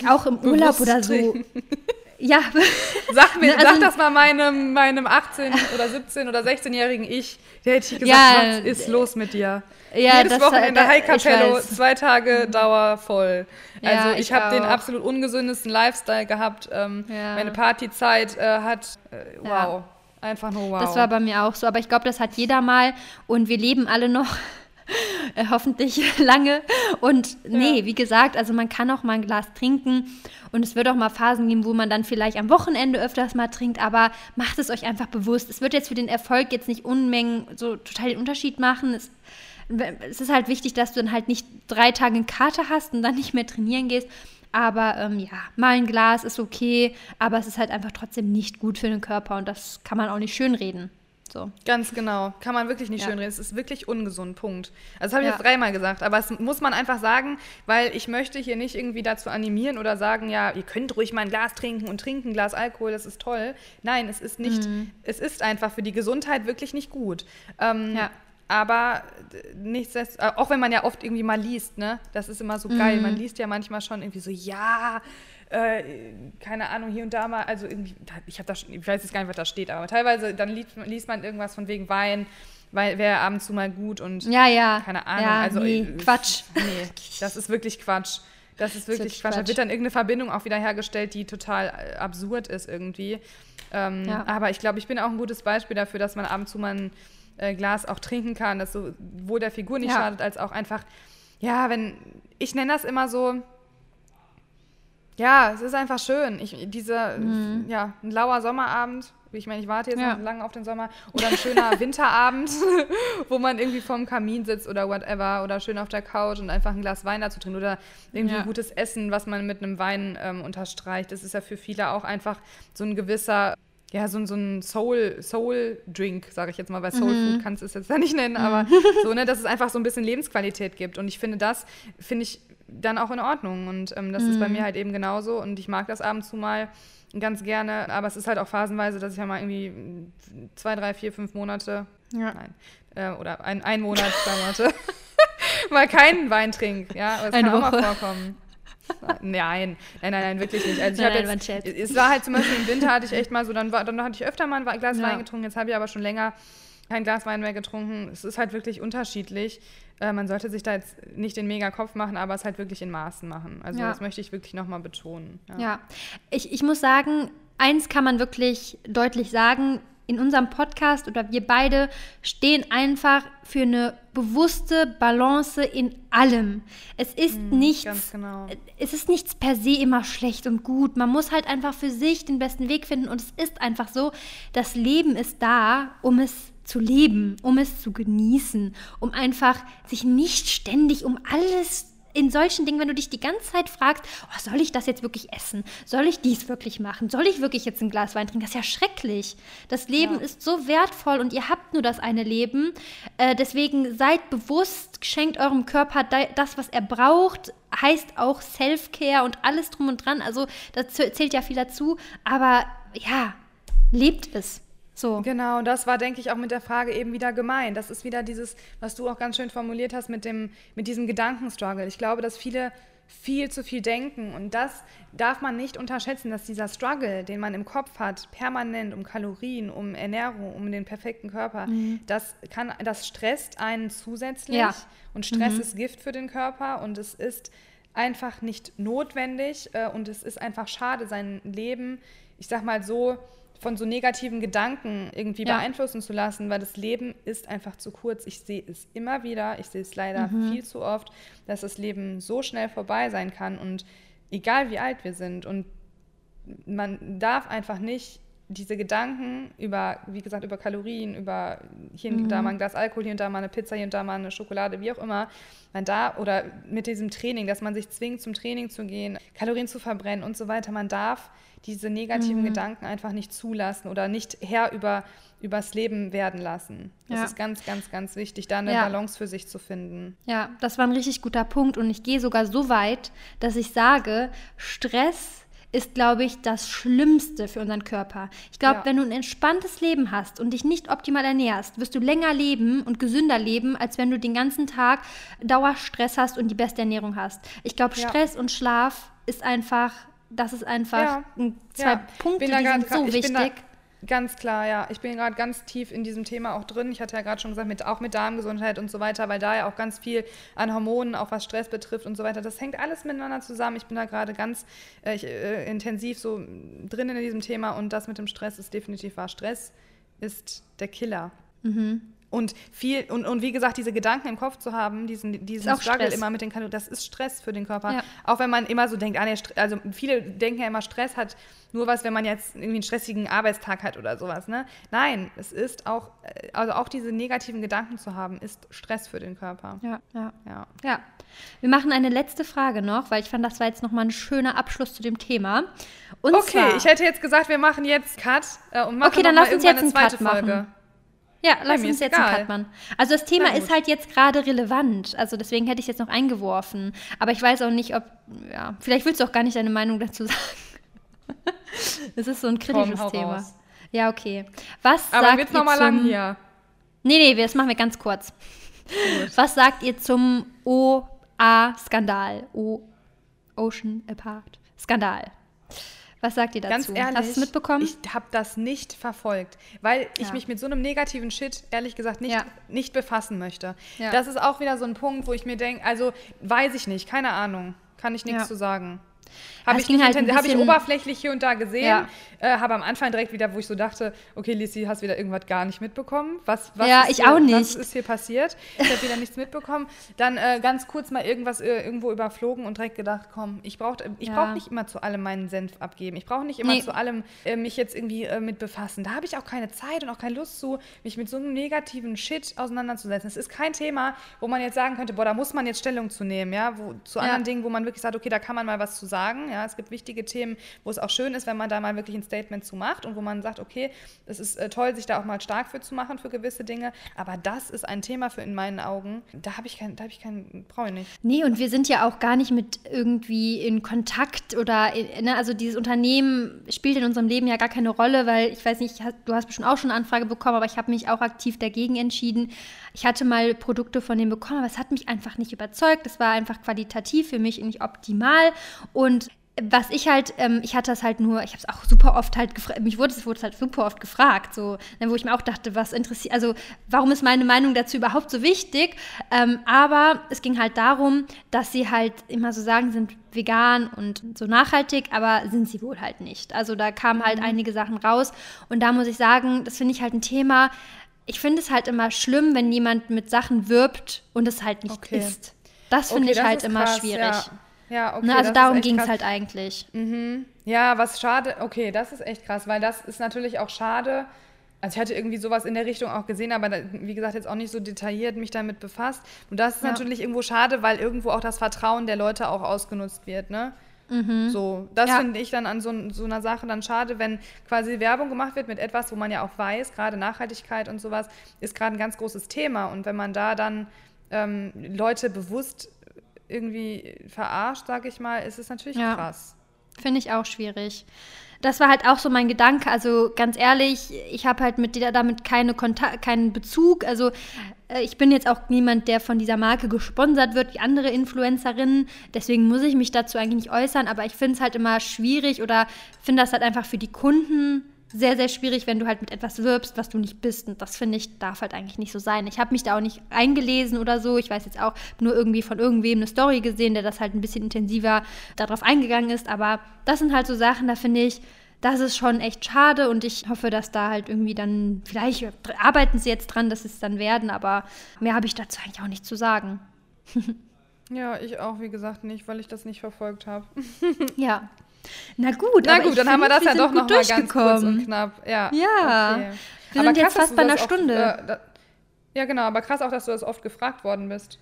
auch im Urlaub oder so. Ja. Sag mir, also, sag das mal meinem, meinem 18 oder 17 oder 16-jährigen Ich. Der hätte ich gesagt, ja, was ist los mit dir? Ja, Jedes Wochenende da, High Capello, zwei Tage Dauer voll. Also ja, ich, ich habe den absolut ungesündesten Lifestyle gehabt. Ähm, ja. Meine Partyzeit äh, hat, äh, wow, einfach nur wow. Das war bei mir auch so, aber ich glaube, das hat jeder mal und wir leben alle noch. Äh, hoffentlich lange. Und nee, ja. wie gesagt, also man kann auch mal ein Glas trinken und es wird auch mal Phasen geben, wo man dann vielleicht am Wochenende öfters mal trinkt, aber macht es euch einfach bewusst. Es wird jetzt für den Erfolg jetzt nicht Unmengen so total den Unterschied machen. Es, es ist halt wichtig, dass du dann halt nicht drei Tage eine Karte hast und dann nicht mehr trainieren gehst. Aber ähm, ja, mal ein Glas ist okay, aber es ist halt einfach trotzdem nicht gut für den Körper und das kann man auch nicht schönreden. So. Ganz genau. Kann man wirklich nicht ja. schönreden. Es ist wirklich ungesund. Punkt. Also das habe ich ja. jetzt dreimal gesagt, aber es muss man einfach sagen, weil ich möchte hier nicht irgendwie dazu animieren oder sagen, ja, ihr könnt ruhig mal ein Glas trinken und trinken ein Glas Alkohol, das ist toll. Nein, es ist nicht, mhm. es ist einfach für die Gesundheit wirklich nicht gut. Ähm, ja. Aber nichtsdestotrotz, äh, auch wenn man ja oft irgendwie mal liest, ne? Das ist immer so mhm. geil. Man liest ja manchmal schon irgendwie so, ja, äh, keine Ahnung, hier und da mal, also irgendwie, ich habe da, ich weiß jetzt gar nicht, was da steht, aber teilweise dann liest, liest man irgendwas von wegen Wein, weil wäre ab und zu mal gut und ja, ja. keine Ahnung. Ja, also nee, äh, Quatsch. Nee, das ist wirklich Quatsch. Das ist wirklich das Quatsch. Quatsch. Da wird dann irgendeine Verbindung auch wieder hergestellt, die total äh, absurd ist irgendwie. Ähm, ja. Aber ich glaube, ich bin auch ein gutes Beispiel dafür, dass man ab und zu mal ein äh, Glas auch trinken kann, das sowohl der Figur nicht ja. schadet, als auch einfach, ja, wenn, ich nenne das immer so, ja, es ist einfach schön. Ich, diese, mhm. ja, ein lauer Sommerabend, ich meine, ich warte jetzt ja. noch lange auf den Sommer, oder ein schöner Winterabend, wo man irgendwie vorm Kamin sitzt oder whatever, oder schön auf der Couch und einfach ein Glas Wein dazu trinkt oder irgendwie ja. gutes Essen, was man mit einem Wein ähm, unterstreicht. Das ist ja für viele auch einfach so ein gewisser ja, so, so ein Soul, Soul-Drink, sage ich jetzt mal, weil Soul mhm. Food kannst du es jetzt da nicht nennen, mhm. aber so, ne, dass es einfach so ein bisschen Lebensqualität gibt. Und ich finde, das finde ich dann auch in Ordnung. Und ähm, das mhm. ist bei mir mhm. halt eben genauso. Und ich mag das ab und zu mal ganz gerne, aber es ist halt auch phasenweise, dass ich ja mal irgendwie zwei, drei, vier, fünf Monate, ja. nein, äh, oder ein, ein Monat, zwei Monate, mal keinen Wein trinke. Ja, aber es Eine kann Woche. auch mal vorkommen. Nein, nein, nein, nein, wirklich nicht. Also ich nein, nein, jetzt, es war halt zum Beispiel im Winter hatte ich echt mal so, dann, war, dann hatte ich öfter mal ein Glas ja. Wein getrunken, jetzt habe ich aber schon länger kein Glas Wein mehr getrunken. Es ist halt wirklich unterschiedlich. Äh, man sollte sich da jetzt nicht den mega Kopf machen, aber es halt wirklich in Maßen machen. Also ja. das möchte ich wirklich nochmal betonen. Ja, ja. Ich, ich muss sagen, eins kann man wirklich deutlich sagen, in unserem Podcast oder wir beide stehen einfach für eine bewusste Balance in allem. Es ist mm, nichts, genau. es ist nichts per se immer schlecht und gut. Man muss halt einfach für sich den besten Weg finden und es ist einfach so, das Leben ist da, um es zu leben, um es zu genießen, um einfach sich nicht ständig um alles in solchen Dingen, wenn du dich die ganze Zeit fragst, oh, soll ich das jetzt wirklich essen? Soll ich dies wirklich machen? Soll ich wirklich jetzt ein Glas Wein trinken? Das ist ja schrecklich. Das Leben ja. ist so wertvoll und ihr habt nur das eine Leben. Äh, deswegen seid bewusst, schenkt eurem Körper das, was er braucht. Heißt auch Self-Care und alles drum und dran. Also, das zählt ja viel dazu. Aber ja, lebt es. So. Genau, das war, denke ich, auch mit der Frage eben wieder gemein. Das ist wieder dieses, was du auch ganz schön formuliert hast mit, dem, mit diesem Gedankenstruggle. Ich glaube, dass viele viel zu viel denken und das darf man nicht unterschätzen, dass dieser Struggle, den man im Kopf hat, permanent um Kalorien, um Ernährung, um den perfekten Körper, mhm. das kann, das stresst einen zusätzlich ja. und Stress mhm. ist Gift für den Körper und es ist einfach nicht notwendig äh, und es ist einfach schade, sein Leben, ich sag mal so, von so negativen Gedanken irgendwie ja. beeinflussen zu lassen, weil das Leben ist einfach zu kurz. Ich sehe es immer wieder, ich sehe es leider mhm. viel zu oft, dass das Leben so schnell vorbei sein kann und egal wie alt wir sind und man darf einfach nicht diese Gedanken über, wie gesagt, über Kalorien, über hier und da mhm. mal ein Glas Alkohol, hier und da mal eine Pizza, hier und da mal eine Schokolade, wie auch immer, man da oder mit diesem Training, dass man sich zwingt, zum Training zu gehen, Kalorien zu verbrennen und so weiter, man darf diese negativen mhm. Gedanken einfach nicht zulassen oder nicht Herr über übers Leben werden lassen. Das ja. ist ganz, ganz, ganz wichtig, da eine ja. Balance für sich zu finden. Ja, das war ein richtig guter Punkt und ich gehe sogar so weit, dass ich sage, Stress ist, glaube ich, das Schlimmste für unseren Körper. Ich glaube, ja. wenn du ein entspanntes Leben hast und dich nicht optimal ernährst, wirst du länger leben und gesünder leben, als wenn du den ganzen Tag Dauerstress hast und die beste Ernährung hast. Ich glaube, Stress und Schlaf ist einfach das ist einfach ja. zwei ja. Punkte, die sind so wichtig. Ganz klar, ja. Ich bin gerade ganz tief in diesem Thema auch drin. Ich hatte ja gerade schon gesagt, mit, auch mit Darmgesundheit und so weiter, weil da ja auch ganz viel an Hormonen, auch was Stress betrifft und so weiter, das hängt alles miteinander zusammen. Ich bin da gerade ganz äh, ich, äh, intensiv so drin in diesem Thema und das mit dem Stress ist definitiv wahr. Stress ist der Killer. Mhm. Und viel, und, und wie gesagt, diese Gedanken im Kopf zu haben, diesen, diesen Struggle Stress. immer mit den Kalorien, das ist Stress für den Körper. Ja. Auch wenn man immer so denkt, ah, nee, also viele denken ja immer, Stress hat nur was, wenn man jetzt irgendwie einen stressigen Arbeitstag hat oder sowas. Ne? Nein, es ist auch, äh, also auch diese negativen Gedanken zu haben, ist Stress für den Körper. Ja, ja. Ja. ja. Wir machen eine letzte Frage noch, weil ich fand, das war jetzt nochmal ein schöner Abschluss zu dem Thema. Und okay, zwar, ich hätte jetzt gesagt, wir machen jetzt Cut äh, und machen okay, dann lass uns jetzt eine zweite Cut Folge. Machen. Ja, lass uns jetzt egal. einen Cut machen. Also das Thema ist halt jetzt gerade relevant. Also deswegen hätte ich jetzt noch eingeworfen. Aber ich weiß auch nicht, ob, ja, vielleicht willst du auch gar nicht deine Meinung dazu sagen. das ist so ein kritisches Komm, Thema. Raus. Ja, okay. Was Aber sagt wird's ihr nochmal lang hier? Nee, nee, das machen wir ganz kurz. Was sagt ihr zum OA-Skandal? O Ocean Apart. Skandal. Was sagt ihr dazu? Ganz ehrlich, Hast du es mitbekommen? Ich habe das nicht verfolgt, weil ich mich mit so einem negativen Shit ehrlich gesagt nicht, ja. nicht befassen möchte. Ja. Das ist auch wieder so ein Punkt, wo ich mir denke, also weiß ich nicht, keine Ahnung, kann ich nichts zu sagen. Habe ich, halt hab ich oberflächlich hier und da gesehen. Ja. Äh, habe am Anfang direkt wieder, wo ich so dachte, okay, Lissy, hast wieder irgendwas gar nicht mitbekommen. Was, was ja, ich hier, auch nicht. Was ist hier passiert? Ich habe wieder nichts mitbekommen. Dann äh, ganz kurz mal irgendwas äh, irgendwo überflogen und direkt gedacht, komm, ich brauche ich ja. brauch nicht immer zu allem meinen Senf abgeben. Ich brauche nicht immer nee. zu allem äh, mich jetzt irgendwie äh, mit befassen. Da habe ich auch keine Zeit und auch keine Lust zu, mich mit so einem negativen Shit auseinanderzusetzen. Es ist kein Thema, wo man jetzt sagen könnte, boah, da muss man jetzt Stellung zu nehmen, ja, wo, zu anderen Dingen, wo man wirklich sagt, okay, da kann man mal was zu sagen. Ja, es gibt wichtige Themen, wo es auch schön ist, wenn man da mal wirklich ein Statement zu macht und wo man sagt, okay, es ist äh, toll, sich da auch mal stark für zu machen für gewisse Dinge, aber das ist ein Thema für in meinen Augen, da habe ich kein, da habe ich keinen, brauche ich nicht. Nee, und wir sind ja auch gar nicht mit irgendwie in Kontakt oder, in, ne, also dieses Unternehmen spielt in unserem Leben ja gar keine Rolle, weil ich weiß nicht, du hast bestimmt auch schon eine Anfrage bekommen, aber ich habe mich auch aktiv dagegen entschieden. Ich hatte mal Produkte von denen bekommen, aber es hat mich einfach nicht überzeugt. Es war einfach qualitativ für mich nicht optimal und was ich halt, ähm, ich hatte das halt nur, ich habe es auch super oft halt gefragt, mich wurde es wurde halt super oft gefragt, so, ne, wo ich mir auch dachte, was interessiert, also warum ist meine Meinung dazu überhaupt so wichtig? Ähm, aber es ging halt darum, dass sie halt immer so sagen, sind vegan und so nachhaltig, aber sind sie wohl halt nicht. Also da kamen halt mhm. einige Sachen raus und da muss ich sagen, das finde ich halt ein Thema. Ich finde es halt immer schlimm, wenn jemand mit Sachen wirbt und es halt nicht okay. ist. Das finde okay, ich halt immer krass, schwierig. Ja. Ja, okay. Ne, also darum ging es halt eigentlich. Mhm. Ja, was schade, okay, das ist echt krass, weil das ist natürlich auch schade. Also ich hatte irgendwie sowas in der Richtung auch gesehen, aber da, wie gesagt, jetzt auch nicht so detailliert mich damit befasst. Und das ist ja. natürlich irgendwo schade, weil irgendwo auch das Vertrauen der Leute auch ausgenutzt wird, ne? Mhm. So, das ja. finde ich dann an so, so, einer Sache dann schade, wenn quasi Werbung gemacht wird mit etwas, wo man ja auch weiß, gerade Nachhaltigkeit und sowas ist gerade ein ganz großes Thema. Und wenn man da dann ähm, Leute bewusst irgendwie verarscht, sag ich mal, ist es natürlich ja. krass. Finde ich auch schwierig. Das war halt auch so mein Gedanke. Also ganz ehrlich, ich habe halt mit damit keine Kontakt, keinen Bezug. Also ich bin jetzt auch niemand, der von dieser Marke gesponsert wird wie andere Influencerinnen. Deswegen muss ich mich dazu eigentlich nicht äußern. Aber ich finde es halt immer schwierig oder finde das halt einfach für die Kunden sehr, sehr schwierig, wenn du halt mit etwas wirbst, was du nicht bist. Und das finde ich, darf halt eigentlich nicht so sein. Ich habe mich da auch nicht eingelesen oder so. Ich weiß jetzt auch nur irgendwie von irgendwem eine Story gesehen, der das halt ein bisschen intensiver darauf eingegangen ist. Aber das sind halt so Sachen, da finde ich, das ist schon echt schade und ich hoffe, dass da halt irgendwie dann, vielleicht arbeiten sie jetzt dran, dass sie es dann werden, aber mehr habe ich dazu eigentlich auch nicht zu sagen. ja, ich auch, wie gesagt, nicht, weil ich das nicht verfolgt habe. ja. Na gut, Na gut, dann haben wir das ja doch noch mal ganz kurz und knapp. Ja. ja. Okay. Wir aber sind krass, jetzt fast bei einer Stunde. Oft, äh, ja, genau, aber krass auch, dass du das oft gefragt worden bist.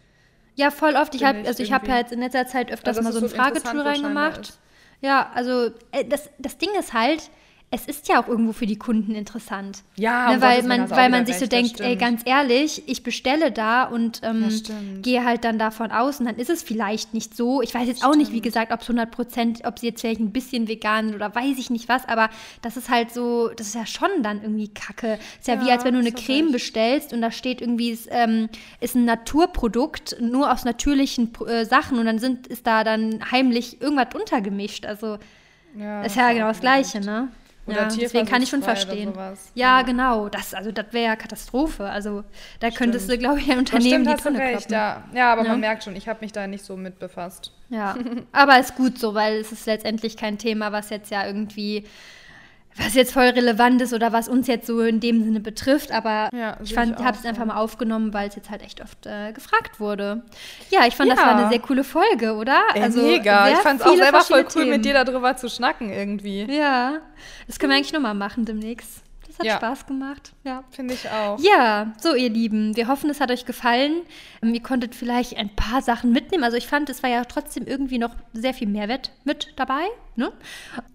Ja, voll oft. Ich habe also ich habe ja jetzt in letzter Zeit öfters also, mal so ein Fragetool reingemacht. Ja, also äh, das, das Ding ist halt, es ist ja auch irgendwo für die Kunden interessant. Ja, ne, weil man, weil man sich recht, so denkt, ey, ganz ehrlich, ich bestelle da und ähm, gehe halt dann davon aus und dann ist es vielleicht nicht so. Ich weiß jetzt auch nicht, wie gesagt, ob es 100 Prozent, ob sie jetzt vielleicht ein bisschen vegan sind oder weiß ich nicht was, aber das ist halt so, das ist ja schon dann irgendwie kacke. Ist ja, ja wie, als wenn du eine Creme recht. bestellst und da steht irgendwie, es ähm, ist ein Naturprodukt, nur aus natürlichen äh, Sachen und dann sind, ist da dann heimlich irgendwas untergemischt. Also, ja, ist ja genau das Gleiche, ne? Oder ja, deswegen kann ich schon verstehen. Ja, ja, genau. Das, also das wäre ja Katastrophe. Also da stimmt. könntest du, glaube ich, ein Unternehmen stimmt, die Tonne recht, ja. ja, aber ja. man merkt schon, ich habe mich da nicht so mit befasst. Ja, aber ist gut so, weil es ist letztendlich kein Thema, was jetzt ja irgendwie was jetzt voll relevant ist oder was uns jetzt so in dem Sinne betrifft, aber ja, ich, ich habe es einfach mal aufgenommen, weil es jetzt halt echt oft äh, gefragt wurde. Ja, ich fand, ja. das war eine sehr coole Folge, oder? Ey, also mega. Ich fand es auch selber voll cool, Themen. mit dir darüber zu schnacken irgendwie. Ja, das können wir eigentlich nochmal machen demnächst. Das hat ja. Spaß gemacht. Ja. Finde ich auch. Ja, so ihr Lieben, wir hoffen, es hat euch gefallen. Ähm, ihr konntet vielleicht ein paar Sachen mitnehmen. Also ich fand, es war ja trotzdem irgendwie noch sehr viel Mehrwert mit dabei. Ne?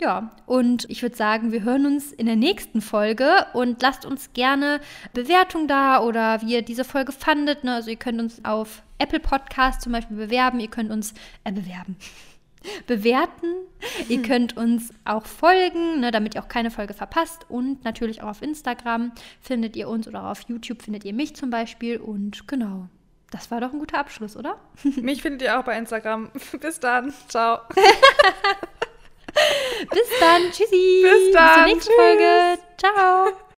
Ja, und ich würde sagen, wir hören uns in der nächsten Folge und lasst uns gerne Bewertung da oder wie ihr diese Folge fandet. Ne? Also ihr könnt uns auf Apple Podcast zum Beispiel bewerben. Ihr könnt uns äh, bewerben bewerten. Ihr könnt uns auch folgen, ne, damit ihr auch keine Folge verpasst. Und natürlich auch auf Instagram findet ihr uns oder auf YouTube findet ihr mich zum Beispiel. Und genau, das war doch ein guter Abschluss, oder? Mich findet ihr auch bei Instagram. Bis dann. Ciao. Bis dann. Tschüssi. Bis dann. Bis zur nächsten Tschüss. Folge. Ciao.